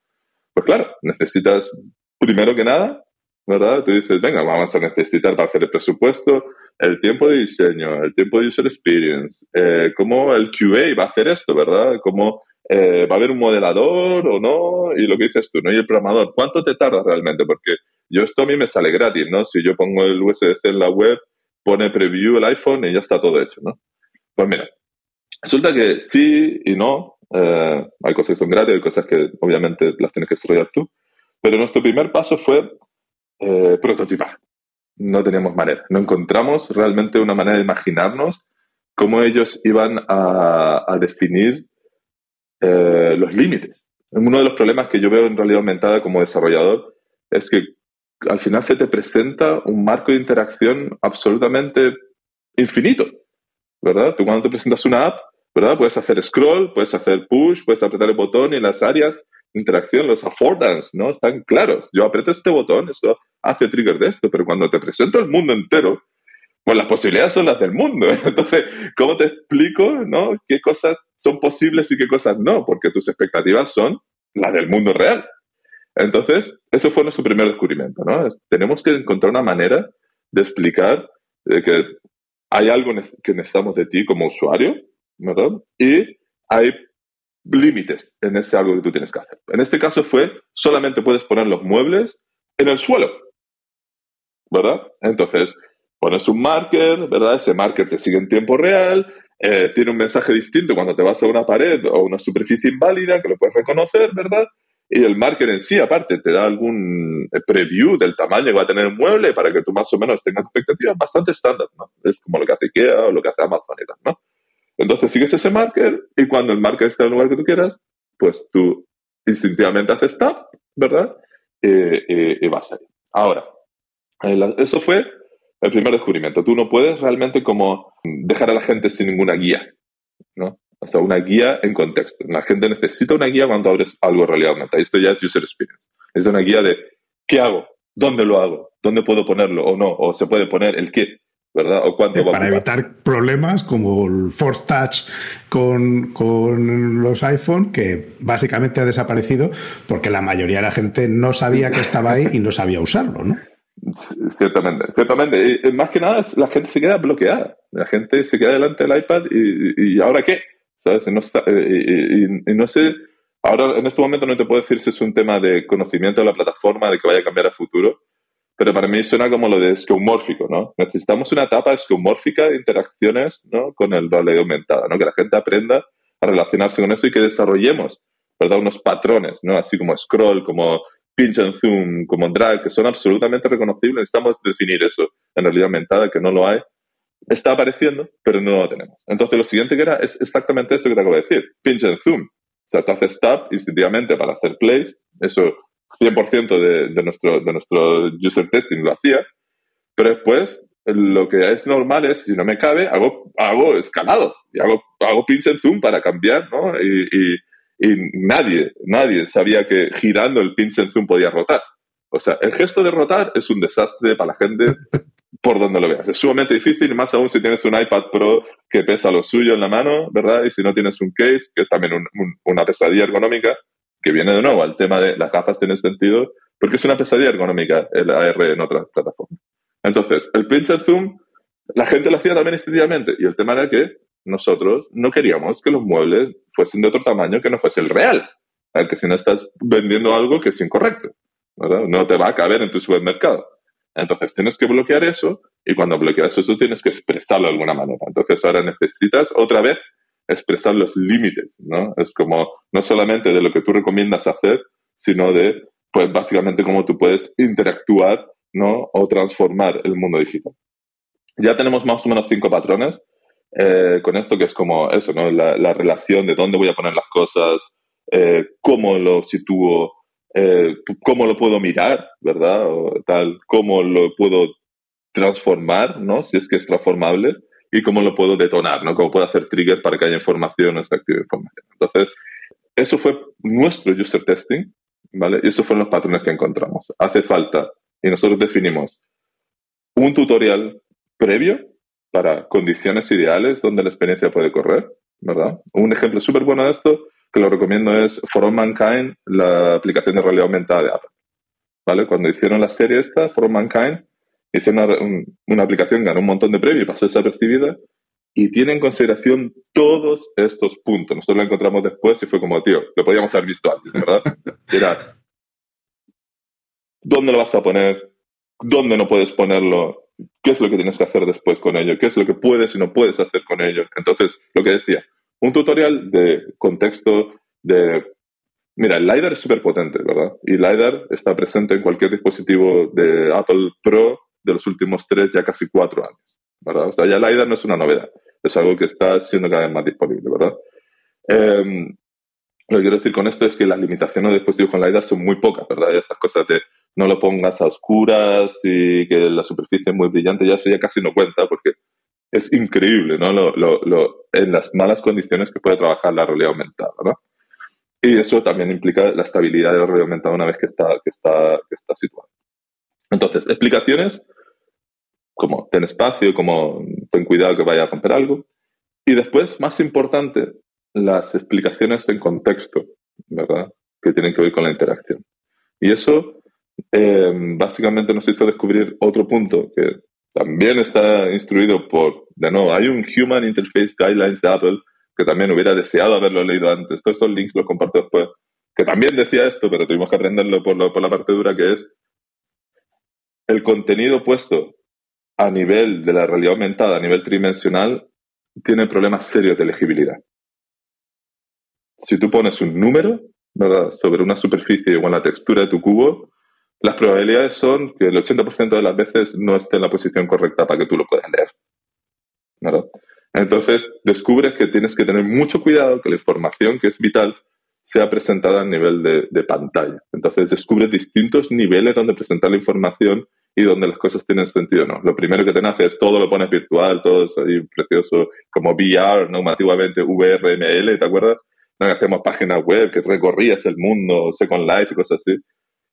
Pues claro, necesitas, primero que nada, ¿verdad? Tú dices, venga, vamos a necesitar para hacer el presupuesto el tiempo de diseño, el tiempo de user experience, eh, cómo el QA va a hacer esto, ¿verdad? Cómo eh, va a haber un modelador o no, y lo que dices tú, ¿no? Y el programador, ¿cuánto te tarda realmente? Porque yo esto a mí me sale gratis, ¿no? Si yo pongo el USDC en la web, pone preview el iPhone y ya está todo hecho, ¿no? Pues mira, resulta que sí y no. Eh, hay cosas que son gratis, hay cosas que obviamente las tienes que desarrollar tú. Pero nuestro primer paso fue eh, prototipar. No teníamos manera. No encontramos realmente una manera de imaginarnos cómo ellos iban a, definir eh, los límites. Uno de los problemas que yo veo en realidad aumentada como desarrollador es que al final se te presenta un marco de interacción absolutamente infinito, ¿verdad? Tú cuando te presentas una app, ¿verdad? Puedes hacer scroll, puedes hacer push, puedes apretar el botón y en las áreas de interacción, los affordance, ¿no? Están claros. Yo aprieto este botón, esto hace trigger de esto, pero cuando te presento el mundo entero, pues las posibilidades son las del mundo. Entonces, ¿cómo te explico, no? ¿Qué cosas son posibles y qué cosas no? Porque tus expectativas son las del mundo real. Entonces, eso fue nuestro primer descubrimiento, ¿no? Tenemos que encontrar una manera de explicar que hay algo que necesitamos de ti como usuario, ¿verdad? Y hay límites en ese algo que tú tienes que hacer. En este caso fue, solamente puedes poner los muebles en el suelo, ¿verdad? Entonces, pones un marker, ¿verdad? Ese marker te sigue en tiempo real, eh, tiene un mensaje distinto cuando te vas a una pared o una superficie inválida que lo puedes reconocer, ¿verdad? Y el marker en sí, aparte, te da algún preview del tamaño que va a tener el mueble para que tú más o menos tengas expectativas bastante estándar, ¿no? Es como lo que hace IKEA o lo que hace Amazon y tal, ¿no? Entonces sigues ese marker y cuando el marker está en el lugar que tú quieras, pues tú instintivamente haces stop, ¿verdad? y vas ahí. Ahora, eso fue el primer descubrimiento. Tú no puedes realmente como dejar a la gente sin ninguna guía, ¿no? O sea, una guía en contexto. La gente necesita una guía cuando abres algo en realidad aumentada. Esto ya es user experience. Es una guía de qué hago, dónde lo hago, dónde puedo ponerlo o no, o se puede poner el qué. ¿verdad? O cuánto Para evitar problemas como el Force Touch con, con, los iPhone, que básicamente ha desaparecido porque la mayoría de la gente no sabía que estaba ahí y no sabía usarlo, ¿no? Ciertamente, ciertamente. Y, más que nada, la gente se queda bloqueada. La gente se queda delante del iPad y, ¿ahora qué? ¿Sabes? Y no, y, no sé, ahora en este momento no te puedo decir si es un tema de conocimiento de la plataforma, de que vaya a cambiar a futuro, pero para mí suena como lo de esquemórfico, ¿no? Necesitamos una etapa esquemórfica de interacciones ¿no? con el realidad aumentada, ¿no? Que la gente aprenda a relacionarse con eso y que desarrollemos, ¿verdad? Unos patrones, ¿no? Así como scroll, como pinch and zoom, como drag, que son absolutamente reconocibles. Necesitamos definir eso en realidad aumentada, que no lo hay. Está apareciendo, pero no lo tenemos. Entonces, lo siguiente que era es exactamente esto que te acabo de decir. Pinch and zoom. O sea, tú haces tap instintivamente para hacer plays. Eso 100% de, de, nuestro, de nuestro user testing lo hacía. Pero después, lo que es normal es, si no me cabe, hago, hago escalado. Y hago, hago pinch and zoom para cambiar, ¿no? y, y y nadie, nadie sabía que girando el pinch en zoom podía rotar. O sea, el gesto de rotar es un desastre para la gente por donde lo veas. Es sumamente difícil, más aún si tienes un iPad Pro que pesa lo suyo en la mano, ¿verdad? Y si no tienes un case, que es también una pesadilla ergonómica, que viene de nuevo al tema de las gafas tiene sentido, porque es una pesadilla ergonómica el AR en otras plataformas. Entonces, el pinch and zoom, la gente lo hacía también instintivamente, y el tema era que nosotros no queríamos que los muebles fuesen de otro tamaño que no fuese el real. Que si no estás vendiendo algo que es incorrecto, No te va a caber en tu supermercado. Entonces tienes que bloquear eso y cuando bloqueas eso tienes que expresarlo de alguna manera. Entonces ahora necesitas otra vez expresar los límites, ¿no? Es como no solamente de lo que tú recomiendas hacer, sino de, pues básicamente cómo tú puedes interactuar, ¿no? O transformar el mundo digital. Ya tenemos más o menos cinco patrones eh, con esto, que es como eso, ¿no? La, relación de dónde voy a poner las cosas, eh, cómo lo sitúo, eh, cómo lo puedo mirar, ¿verdad? Tal, cómo lo puedo transformar, ¿no? Si es que es transformable, y cómo lo puedo detonar, ¿no? Cómo puedo hacer trigger para que haya información o se active información. Entonces, eso fue nuestro user testing, ¿vale? Y esos fueron los patrones que encontramos. Hace falta, y nosotros definimos un tutorial previo para condiciones ideales donde la experiencia puede correr, ¿verdad? Un ejemplo súper bueno de esto, que lo recomiendo, es For All Mankind, la aplicación de realidad aumentada de Apple. ¿Vale? Cuando hicieron la serie esta, For All Mankind, hicieron una, aplicación, ganó un montón de premios y pasó desapercibida, y tiene en consideración todos estos puntos. Nosotros lo encontramos después y fue como, tío, lo podíamos haber visto antes, ¿verdad? Era, ¿dónde lo vas a poner? ¿Dónde no puedes ponerlo? Qué es lo que tienes que hacer después con ello, qué es lo que puedes y no puedes hacer con ello. Entonces, lo que decía, un tutorial de contexto de... Mira, el LiDAR es súper potente, ¿verdad? Y LiDAR está presente en cualquier dispositivo de Apple Pro de los últimos tres, ya casi cuatro años, ¿verdad? O sea, ya LiDAR no es una novedad, es algo que está siendo cada vez más disponible, ¿verdad? Em, lo que quiero decir con esto es que las limitaciones de dispositivos con LiDAR son muy pocas, ¿verdad? Y estas cosas de no lo pongas a oscuras y que la superficie es muy brillante, ya eso ya casi no cuenta porque es increíble, ¿no? Lo, lo, en las malas condiciones que puede trabajar la realidad aumentada, ¿no? Y eso también implica la estabilidad de la realidad aumentada una vez que está, que está, que está situada. Entonces, explicaciones como ten espacio, como ten cuidado que vaya a romper algo. Y después, más importante, las explicaciones en contexto, ¿verdad? Que tienen que ver con la interacción. Y eso eh, básicamente nos hizo descubrir otro punto que también está instruido por, de nuevo, hay un Human Interface Guidelines de Apple que también hubiera deseado haberlo leído antes. Todos estos links los comparto después, que también decía esto, pero tuvimos que aprenderlo por, la parte dura que es el contenido puesto a nivel de la realidad aumentada, a nivel tridimensional, tiene problemas serios de legibilidad. Si tú pones un número sobre una superficie o en la textura de tu cubo, las probabilidades son que el 80% de las veces no esté en la posición correcta para que tú lo puedas leer. Entonces, descubres que tienes que tener mucho cuidado que la información que es vital sea presentada a nivel de, de pantalla. Entonces, descubres distintos niveles donde presentar la información y donde las cosas tienen sentido, ¿no? Lo primero que te nace es todo lo pones virtual, todo es ahí precioso, como VR, normativamente VRML, ¿te acuerdas? No hacemos páginas web, que recorrías el mundo, Second Life y cosas así.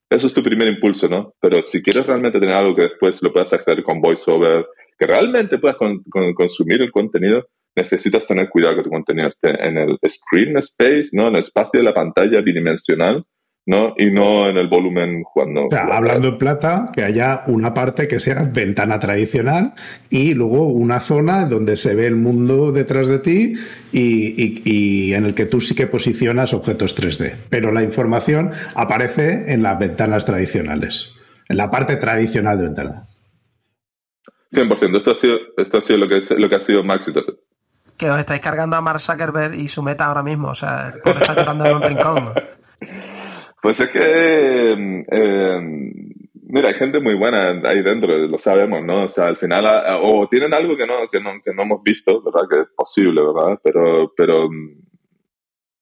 Eso es tu primer impulso, ¿no? Pero si quieres realmente tener algo que después lo puedas hacer con VoiceOver, que realmente puedas consumir el contenido, necesitas tener cuidado que tu contenido esté en el screen space, ¿no? En el espacio de la pantalla bidimensional, ¿no? Y no en el volumen cuando... O sea, hablando en plata, que haya una parte que sea ventana tradicional y luego una zona donde se ve el mundo detrás de ti y, en el que tú sí que posicionas objetos 3D. Pero la información aparece en las ventanas tradicionales, en la parte tradicional de ventana. 100%. Esto ha sido, esto ha sido lo, que, lo que ha sido más exitoso. Que os estáis cargando a Mark Zuckerberg y su meta ahora mismo. O sea, el pobre está llorando en un rincón. Pues es que, em, mira, hay gente muy buena ahí dentro, lo sabemos, ¿no? O sea, al final, o tienen algo que no, que no, que no hemos visto, ¿verdad? Que es posible, ¿verdad? Pero, pero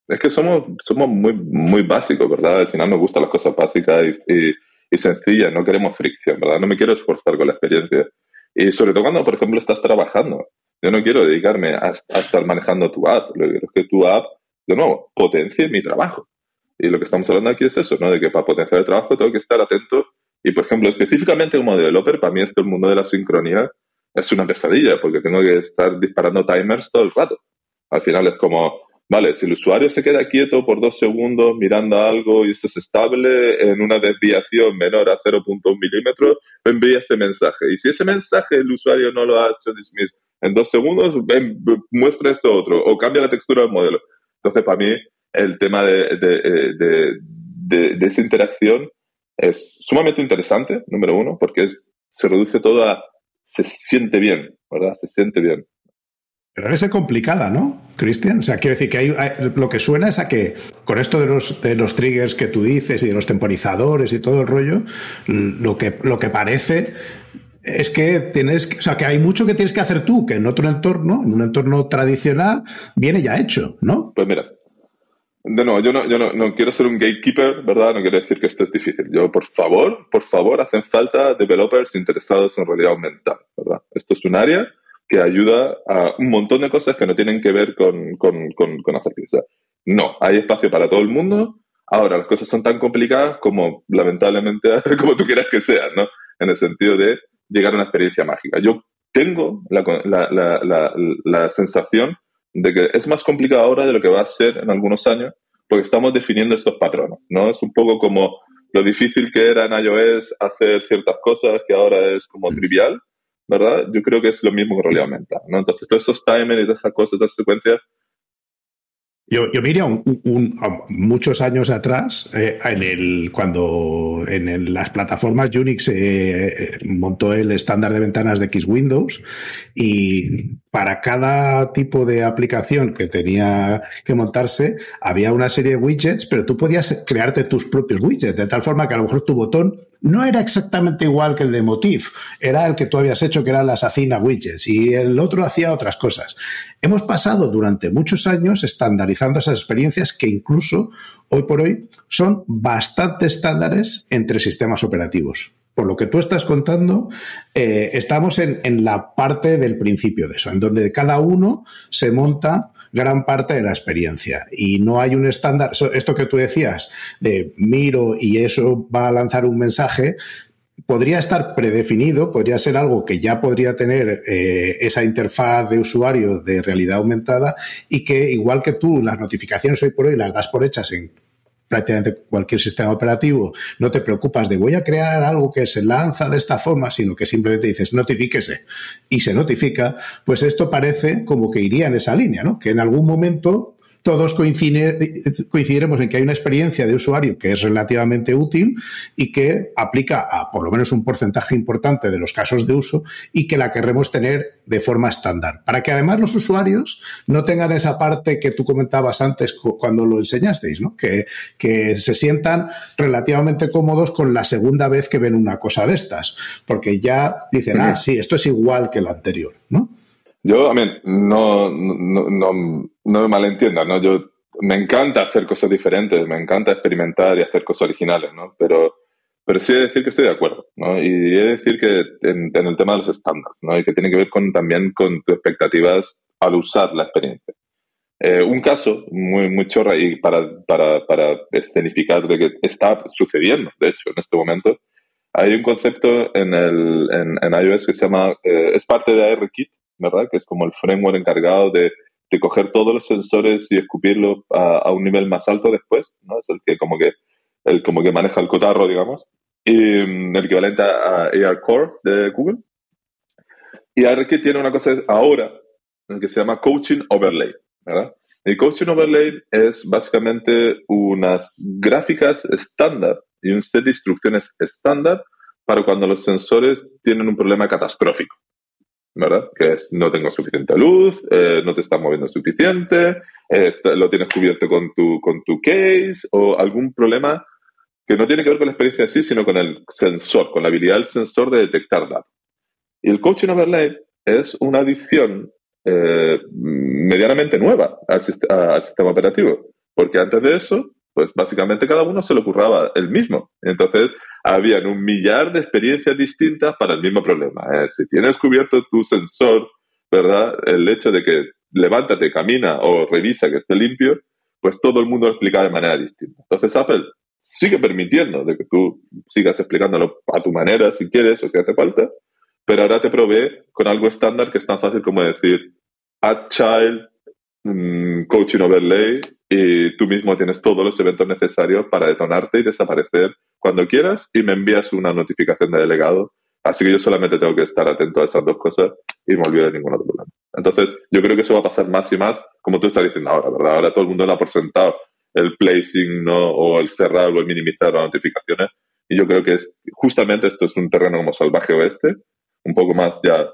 es que somos, somos muy, muy básicos, ¿verdad? Al final nos gustan las cosas básicas y, y, sencillas, no queremos fricción, ¿verdad? No me quiero esforzar con la experiencia. Y sobre todo cuando, por ejemplo, estás trabajando. Yo no quiero dedicarme a, a estar manejando tu app, lo que quiero es que tu app, de nuevo, potencie mi trabajo. Y lo que estamos hablando aquí es eso, ¿no? De que para potenciar el trabajo tengo que estar atento. Y, por ejemplo, específicamente como developer, para mí este mundo de la sincronía es una pesadilla, porque tengo que estar disparando timers todo el rato. Al final es como, vale, si el usuario se queda quieto por dos segundos mirando algo y esto es estable en una desviación menor a 0.1 milímetros, envía este mensaje. Y si ese mensaje el usuario no lo ha hecho dismiss en dos segundos, muestra esto otro o cambia la textura del modelo. Entonces, para mí, el tema de, de, esa interacción es sumamente interesante, número uno, porque se reduce todo a se siente bien, ¿verdad? Se siente bien. Pero debe ser complicada, ¿no, Cristian? O sea, quiero decir que hay, lo que suena es a que con esto de los, de los triggers que tú dices y de los temporizadores y todo el rollo, lo que, lo que parece es que tienes, o sea, que hay mucho que tienes que hacer tú, que en otro entorno, en un entorno tradicional, viene ya hecho, ¿no? Pues mira, de nuevo, yo, no, yo no, quiero ser un gatekeeper, ¿verdad? No quiero decir que esto es difícil. Yo, por favor, por favor, hacen falta developers interesados en realidad aumentada, ¿verdad? Esto es un área que ayuda a un montón de cosas que no tienen que ver con, con, con, hacer pizza. No, hay espacio para todo el mundo. Ahora, las cosas son tan complicadas como, lamentablemente, como tú quieras que sean, ¿no? En el sentido de llegar a una experiencia mágica. Yo tengo la, la, la, la sensación de que es más complicado ahora de lo que va a ser en algunos años, porque estamos definiendo estos patrones, ¿no? Es un poco como lo difícil que era en iOS hacer ciertas cosas que ahora es como mm. trivial, ¿verdad? Yo creo que es lo mismo que realidad aumentada, ¿no? Entonces, todos esos timers y todas esas cosas, esas secuencias, yo, yo mira, un, muchos años atrás, eh, en el, cuando en las plataformas Unix eh, montó el estándar de ventanas de X Windows y para cada tipo de aplicación que tenía que montarse había una serie de widgets, pero tú podías crearte tus propios widgets, de tal forma que a lo mejor tu botón no era exactamente igual que el de Motif, era el que tú habías hecho, que eran las Acina widgets, y el otro hacía otras cosas. Hemos pasado durante muchos años estandarizando esas experiencias que incluso hoy por hoy son bastante estándares entre sistemas operativos. Por lo que tú estás contando, eh, estamos en, en la parte del principio de eso, en donde cada uno se monta gran parte de la experiencia. Y no hay un estándar, esto que tú decías de miro y eso va a lanzar un mensaje, podría estar predefinido, podría ser algo que ya podría tener eh, esa interfaz de usuario de realidad aumentada y que igual que tú las notificaciones hoy por hoy las das por hechas en prácticamente cualquier sistema operativo, no te preocupas de voy a crear algo que se lanza de esta forma, sino que simplemente dices notifíquese y se notifica, pues esto parece como que iría en esa línea, ¿no? Que en algún momento todos coincidiremos en que hay una experiencia de usuario que es relativamente útil y que aplica a por lo menos un porcentaje importante de los casos de uso y que la querremos tener de forma estándar. Para que además los usuarios no tengan esa parte que tú comentabas antes cuando lo enseñasteis, ¿no? que, que se sientan relativamente cómodos con la segunda vez que ven una cosa de estas, porque ya dicen, ah, sí, esto es igual que lo anterior, ¿no? Yo, a mí, no, no, no, no me malentiendan, ¿no? Yo me encanta hacer cosas diferentes, me encanta experimentar y hacer cosas originales, ¿no? Pero, pero sí he de decir que estoy de acuerdo, ¿no? Y he de decir que en, el tema de los estándares, ¿no? Y que tiene que ver con, también con tus expectativas al usar la experiencia. Eh, un caso muy, muy chorra y para, para, para escenificar de que está sucediendo, de hecho, en este momento, hay un concepto en, el, en, en iOS que se llama, eh, es parte de ARKit, ¿verdad? Que es como el framework encargado de, de coger todos los sensores y escupirlos a, un nivel más alto después, ¿no? Es el que como que, el como que maneja el cotarro, digamos. Y mm, el equivalente a, AR Core de Google. Y ARKit tiene una cosa ahora que se llama Coaching Overlay. El Coaching Overlay es básicamente unas gráficas estándar y un set de instrucciones estándar para cuando los sensores tienen un problema catastrófico. ¿Verdad? Que es no tengo suficiente luz, eh, no te está moviendo suficiente, eh, lo tienes cubierto con tu, con tu case o algún problema que no tiene que ver con la experiencia en sí, sino con el sensor, con la habilidad del sensor de detectar datos. Y el coaching overlay es una adición eh, medianamente nueva al, sistema operativo, porque antes de eso, pues básicamente cada uno se lo curraba el mismo. Entonces, habían un millar de experiencias distintas para el mismo problema. ¿eh? Si tienes cubierto tu sensor, ¿verdad? El hecho de que levántate, camina o revisa que esté limpio, pues todo el mundo lo explica de manera distinta. Entonces Apple sigue permitiendo de que tú sigas explicándolo a tu manera si quieres o si hace falta, pero ahora te provee con algo estándar que es tan fácil como decir Child, mm, Coaching Overlay, y tú mismo tienes todos los eventos necesarios para detonarte y desaparecer cuando quieras y me envías una notificación de delegado. Así que yo solamente tengo que estar atento a esas dos cosas y me olvido de ningún otro problema. Entonces, yo creo que eso va a pasar más y más, como tú estás diciendo ahora, ¿verdad? Ahora todo el mundo da por sentado el placing, ¿no? O el cerrar o el minimizar las notificaciones. Y yo creo que justamente esto es un terreno como salvaje oeste, un poco más ya,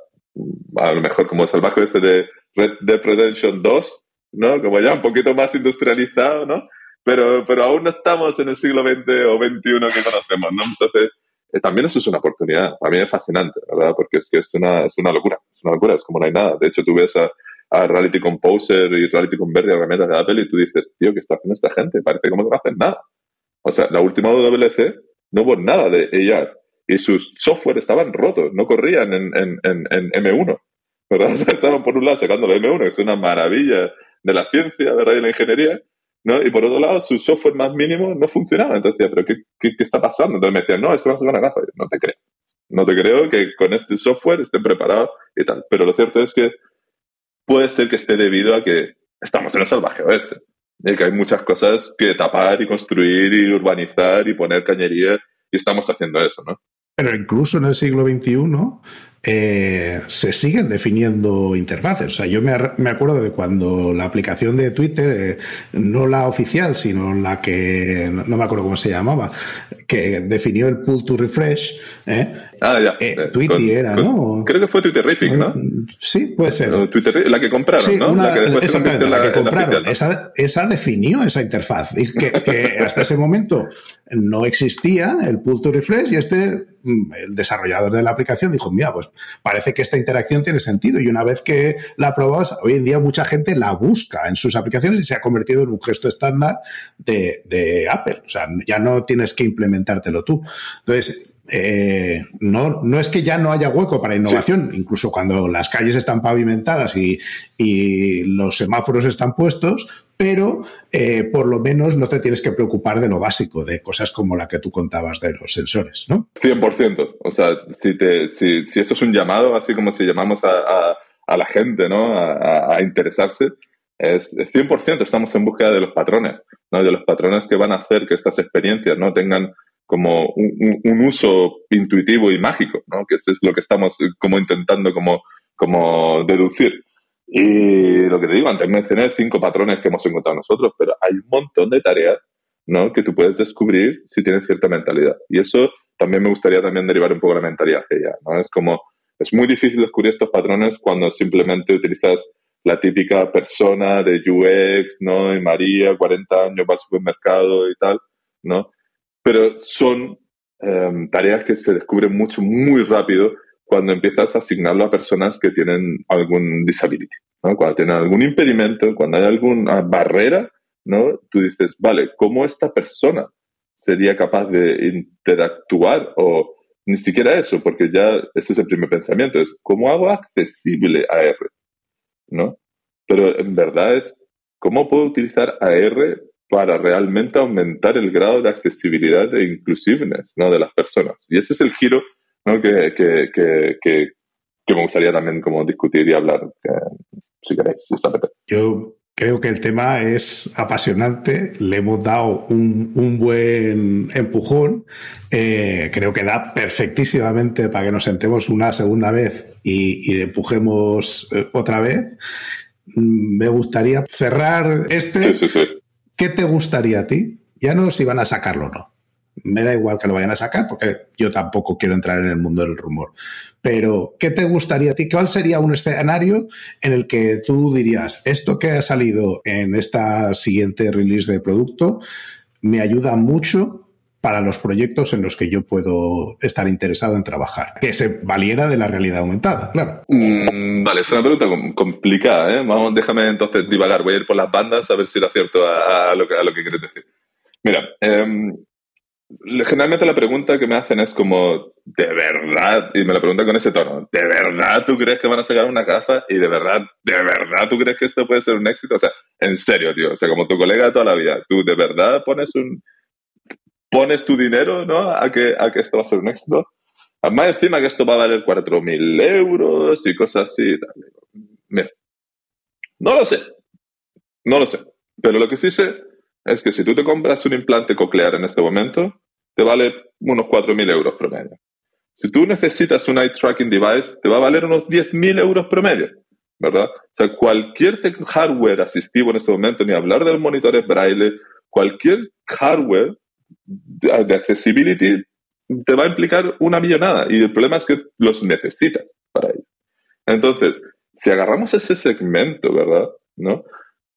a lo mejor como salvaje oeste de Red Dead Redemption 2, ¿no? Como ya un poquito más industrializado, ¿no? pero, pero aún no estamos en el siglo XX o XXI que conocemos, ¿no? Entonces, eh, también eso es una oportunidad. A mí es fascinante, ¿verdad? Porque es que es una, es una locura, es una locura, es como no hay nada. De hecho, tú ves a, a Reality Composer y Reality Converter, herramientas de Apple, y tú dices, tío, ¿qué está haciendo esta gente? Parece como que no hacen nada. O sea, la última WC no hubo nada de AR y sus software estaban rotos, no corrían en, en, en, en M1. ¿verdad? O sea, estaban por un lado sacando la M1, que es una maravilla de la ciencia, ¿verdad? Y la ingeniería, ¿no? Y por otro lado, su software más mínimo no funcionaba. Entonces decía, ¿pero qué, qué, qué está pasando? Entonces me decían, no, es que vamos a una. No te creo. No te creo que con este software estén preparados y tal. Pero lo cierto es que puede ser que esté debido a que estamos en el salvaje oeste. Y que hay muchas cosas que tapar y construir y urbanizar y poner cañería y estamos haciendo eso, ¿no? Pero incluso en el siglo XXI eh, se siguen definiendo interfaces. O sea, yo me, me, acuerdo de cuando la aplicación de Twitter, eh, no la oficial, sino la que no, no, me acuerdo cómo se llamaba, que definió el pull to refresh. ¿Eh? Ah, ya. Eh, Tweety era, con, ¿no? Creo que fue Twitterific, ¿no? Sí, puede ser. Twitter, la que compraron, sí, ¿no? Una, la que después exactamente, se la, la, que compraron. La oficial, ¿no? esa, esa, definió esa interfaz. Y que, que hasta ese momento no existía el pull to refresh y este el desarrollador de la aplicación dijo, mira, pues parece que esta interacción tiene sentido y una vez que la probas, hoy en día mucha gente la busca en sus aplicaciones y se ha convertido en un gesto estándar de, de Apple. O sea, ya no tienes que implementártelo tú. Entonces, eh, no, no es que ya no haya hueco para innovación, sí. incluso cuando las calles están pavimentadas y, y los semáforos están puestos, pero eh, por lo menos no te tienes que preocupar de lo básico, de cosas como la que tú contabas de los sensores, ¿no? 100%. O sea, si, te, si, si eso es un llamado, así como si llamamos a, a, a la gente, ¿no? A, a, interesarse, es, 100% estamos en búsqueda de los patrones, ¿no? de los patrones que van a hacer que estas experiencias no tengan como un, uso intuitivo y mágico, ¿no? que eso es lo que estamos como intentando como, como deducir. Y lo que te digo, antes mencioné cinco patrones que hemos encontrado nosotros, pero hay un montón de tareas ¿no? que tú puedes descubrir si tienes cierta mentalidad. Y eso también me gustaría también derivar un poco la mentalidad hacia ella. ¿no? Es como, es muy difícil descubrir estos patrones cuando simplemente utilizas la típica persona de UX, ¿no? Y María, 40 años, va al supermercado y tal, ¿no? Pero son em, tareas que se descubren mucho, muy rápido cuando empiezas a asignarlo a personas que tienen algún disability. Cuando tienen algún impedimento, cuando hay alguna barrera, ¿no? Tú dices, vale, ¿cómo esta persona sería capaz de interactuar o ni siquiera eso, porque ya ese es el primer pensamiento, es cómo hago accesible AR, ¿no? Pero en verdad es cómo puedo utilizar AR para realmente aumentar el grado de accesibilidad e inclusiveness ¿no? de las personas. Y ese es el giro ¿no? que, que, que, que, me gustaría también como discutir y hablar, si queréis, si Yo Creo que el tema es apasionante, le hemos dado un, un buen empujón, eh, creo que da perfectísimamente para que nos sentemos una segunda vez y, y empujemos eh, otra vez. Mm, me gustaría cerrar este. ¿Qué te gustaría a ti? Ya no si van a sacarlo o no me da igual que lo vayan a sacar porque yo tampoco quiero entrar en el mundo del rumor. Pero, ¿qué te gustaría a ti? ¿Cuál sería un escenario en el que tú dirías, esto que ha salido en esta siguiente release de producto me ayuda mucho para los proyectos en los que yo puedo estar interesado en trabajar? Que se valiera de la realidad aumentada, claro. Mm, vale, es una pregunta complicada, ¿eh? Vamos, déjame entonces divagar. Voy a ir por las bandas a ver si lo acierto a, lo, que, a lo que quieres decir. Mira, eh, Generalmente la pregunta que me hacen es como, ¿de verdad? Y me la preguntan con ese tono, ¿de verdad tú crees que van a sacar una casa? Y de verdad, ¿de verdad tú crees que esto puede ser un éxito? O sea, en serio, tío. O sea, como tu colega de toda la vida, ¿tú de verdad pones un pones tu dinero, ¿no? A que, a que esto va a ser un éxito. Además, encima que esto va a valer 4.000 euros y cosas así. Mira, no lo sé. No lo sé. Pero lo que sí sé es que si tú te compras un implante coclear en este momento, te vale unos 4.000 euros promedio. Si tú necesitas un eye tracking device, te va a valer unos 10.000 euros promedio, ¿verdad? O sea, cualquier hardware asistivo en este momento, ni hablar de los monitores braille, cualquier hardware de accessibility te va a implicar una millonada y el problema es que los necesitas para ello. Entonces, si agarramos ese segmento, ¿verdad? ¿No?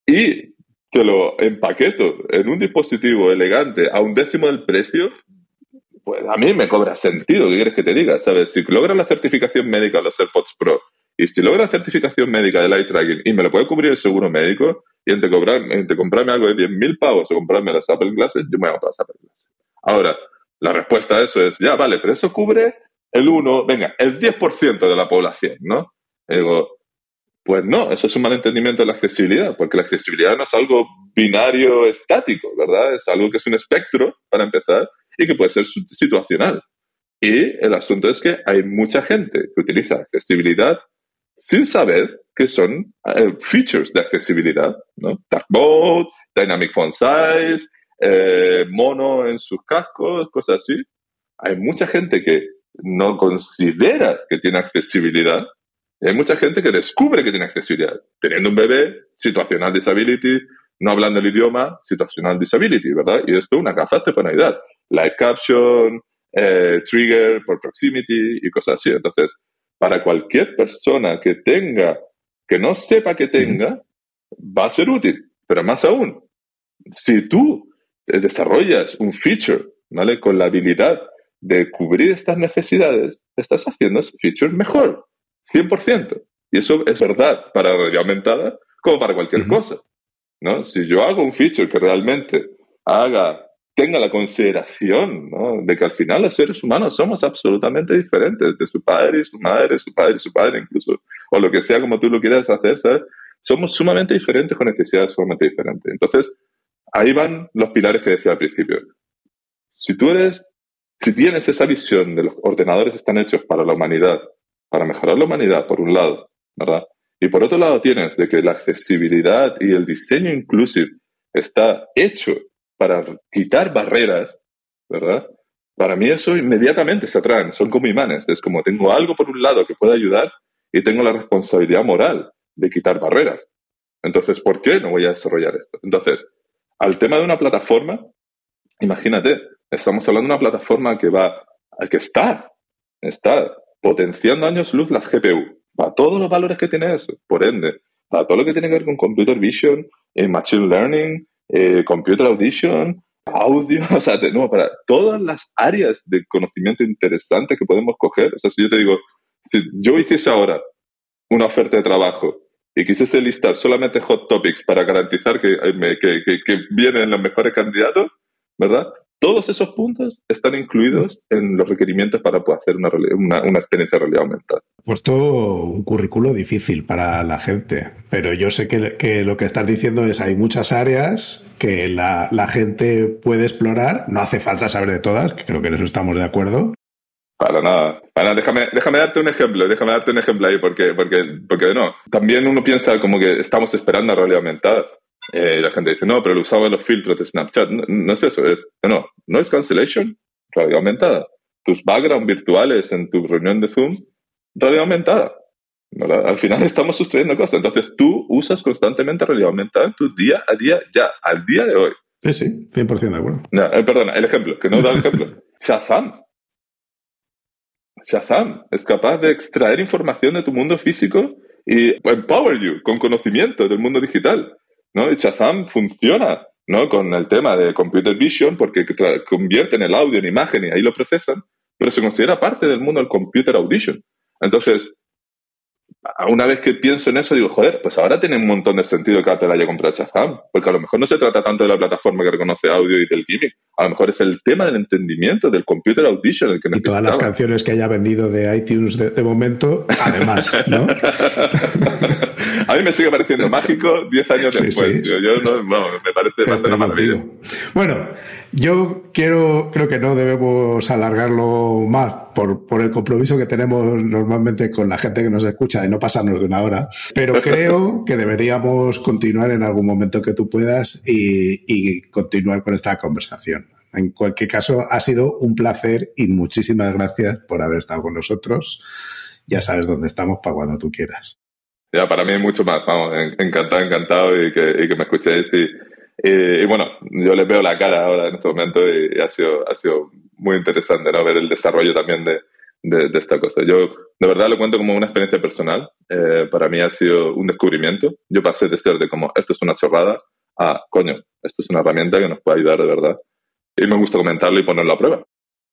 Y te lo empaqueto en un dispositivo elegante a un décimo del precio, pues a mí me cobra sentido. ¿Qué quieres que te diga? ¿Sabes? Si logras la certificación médica de los AirPods Pro y si logra la certificación médica del eye tracking y me lo puede cubrir el seguro médico y entre, entre comprarme algo de 10.000 pavos o comprarme las Apple Glasses, yo me voy a comprar las Apple Glasses. Ahora, la respuesta a eso es, ya, vale, pero eso cubre el 1, venga, el 10% de la población, ¿no? digo, pues no, eso es un malentendimiento de la accesibilidad, porque la accesibilidad no es algo binario estático, ¿verdad? Es algo que es un espectro, para empezar, y que puede ser situacional. Y el asunto es que hay mucha gente que utiliza accesibilidad sin saber que son eh, features de accesibilidad, ¿no? Dark mode, dynamic font size, eh, mono en sus cascos, cosas así. Hay mucha gente que no considera que tiene accesibilidad hay mucha gente que descubre que tiene accesibilidad. Teniendo un bebé, situacional disability, no hablando el idioma, situacional disability, ¿verdad? Y esto una te puede ayudar. Live caption, eh, trigger por proximity y cosas así. Entonces, para cualquier persona que tenga, que no sepa que tenga, va a ser útil. Pero más aún, si tú desarrollas un feature, ¿vale? Con la habilidad de cubrir estas necesidades, estás haciendo ese feature mejor. 100%. Y eso es verdad para realidad aumentada como para cualquier cosa. ¿no? Si yo hago un feature que realmente haga, tenga la consideración de que al final los seres humanos somos absolutamente diferentes, de su padre y su madre, su padre y su padre incluso, o lo que sea como tú lo quieras hacer, ¿sabes? Somos sumamente diferentes con necesidades sumamente diferentes. Entonces, ahí van los pilares que decía al principio. Si tú eres, si tienes esa visión de los ordenadores están hechos para la humanidad para mejorar la humanidad, por un lado, ¿verdad? Y por otro lado tienes de que la accesibilidad y el diseño inclusive está hecho para quitar barreras, ¿verdad? Para mí eso inmediatamente se atraen, son como imanes. Es como tengo algo por un lado que puede ayudar y tengo la responsabilidad moral de quitar barreras. Entonces, ¿por qué no voy a desarrollar esto? Entonces, al tema de una plataforma, imagínate, estamos hablando de una plataforma que va, que está, está potenciando años luz las GPU, para todos los valores que tiene eso, por ende, para todo lo que tiene que ver con computer vision, eh, machine learning, eh, computer audition, audio, o sea, no, para todas las áreas de conocimiento interesante que podemos coger. O sea, si yo te digo, si yo hiciese ahora una oferta de trabajo y quisiese listar solamente hot topics para garantizar que, eh, que vienen los mejores candidatos, ¿verdad? Todos esos puntos están incluidos en los requerimientos para poder hacer una, una, experiencia de realidad aumentada. Puesto un currículo difícil para la gente, pero yo sé que, lo que estás diciendo es hay muchas áreas que la, gente puede explorar, no hace falta saber de todas, que creo que en eso estamos de acuerdo, para nada. Para Déjame, déjame darte un ejemplo, déjame darte un ejemplo ahí, porque, porque, porque no. También uno piensa como que estamos esperando a realidad aumentada. Eh, la gente dice, no, pero lo usaba los filtros de Snapchat. No, es eso, es, no, no es cancellation, realidad aumentada. Tus background virtuales en tu reunión de Zoom, realidad aumentada. Al final estamos sustrayendo cosas. Entonces tú usas constantemente realidad aumentada en tu día a día, ya, al día de hoy. Sí, sí, 100% de acuerdo. Eh, perdona, el ejemplo, que no da el ejemplo. Shazam. Shazam es capaz de extraer información de tu mundo físico y empower you con conocimiento del mundo digital. ¿No? Y Shazam funciona ¿no? con el tema de computer vision porque convierten el audio en imagen y ahí lo procesan, pero se considera parte del mundo del computer audition. Entonces, una vez que pienso en eso, digo, joder, pues ahora tiene un montón de sentido que Apple haya comprado Shazam, porque a lo mejor no se trata tanto de la plataforma que reconoce audio y del gimmick, a lo mejor es el tema del entendimiento del computer audition el que Y todas las canciones que haya vendido de iTunes de, momento, además, ¿no? a mí me sigue pareciendo mágico 10 años después. Yo, no, me parece bastante maravilla. Bueno, yo quiero, creo que no debemos alargarlo más por, por el compromiso que tenemos normalmente con la gente que nos escucha no pasarnos de una hora, pero creo que deberíamos continuar en algún momento que tú puedas y, continuar con esta conversación. En cualquier caso, ha sido un placer y muchísimas gracias por haber estado con nosotros. Ya sabes dónde estamos para cuando tú quieras. Ya, para mí mucho más. Vamos, encantado, encantado y que, me escuchéis. Y, bueno, yo les veo la cara ahora en este momento y, ha, sido, ha sido muy interesante ¿no? ver el desarrollo también de, de, esta cosa. Yo de verdad lo cuento como una experiencia personal. Eh, para mí ha sido un descubrimiento. Yo pasé de ser de como esto es una chorrada a coño, esto es una herramienta que nos puede ayudar de verdad. Y me gusta comentarlo y ponerlo a prueba.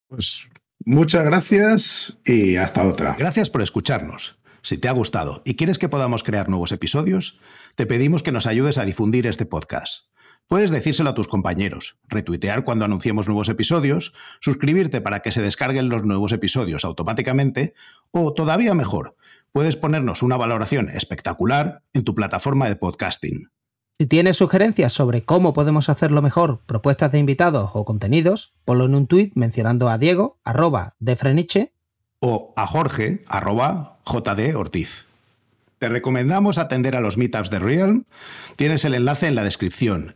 Pues muchas gracias y hasta otra. Gracias por escucharnos. Si te ha gustado y quieres que podamos crear nuevos episodios, te pedimos que nos ayudes a difundir este podcast. Puedes decírselo a tus compañeros, retuitear cuando anunciemos nuevos episodios, suscribirte para que se descarguen los nuevos episodios automáticamente o, todavía mejor, puedes ponernos una valoración espectacular en tu plataforma de podcasting. Si tienes sugerencias sobre cómo podemos hacerlo mejor, propuestas de invitados o contenidos, ponlo en un tuit mencionando a Diego, arroba de Freniche, o a Jorge, arroba JD Ortiz. Te recomendamos atender a los meetups de Realm. Tienes el enlace en la descripción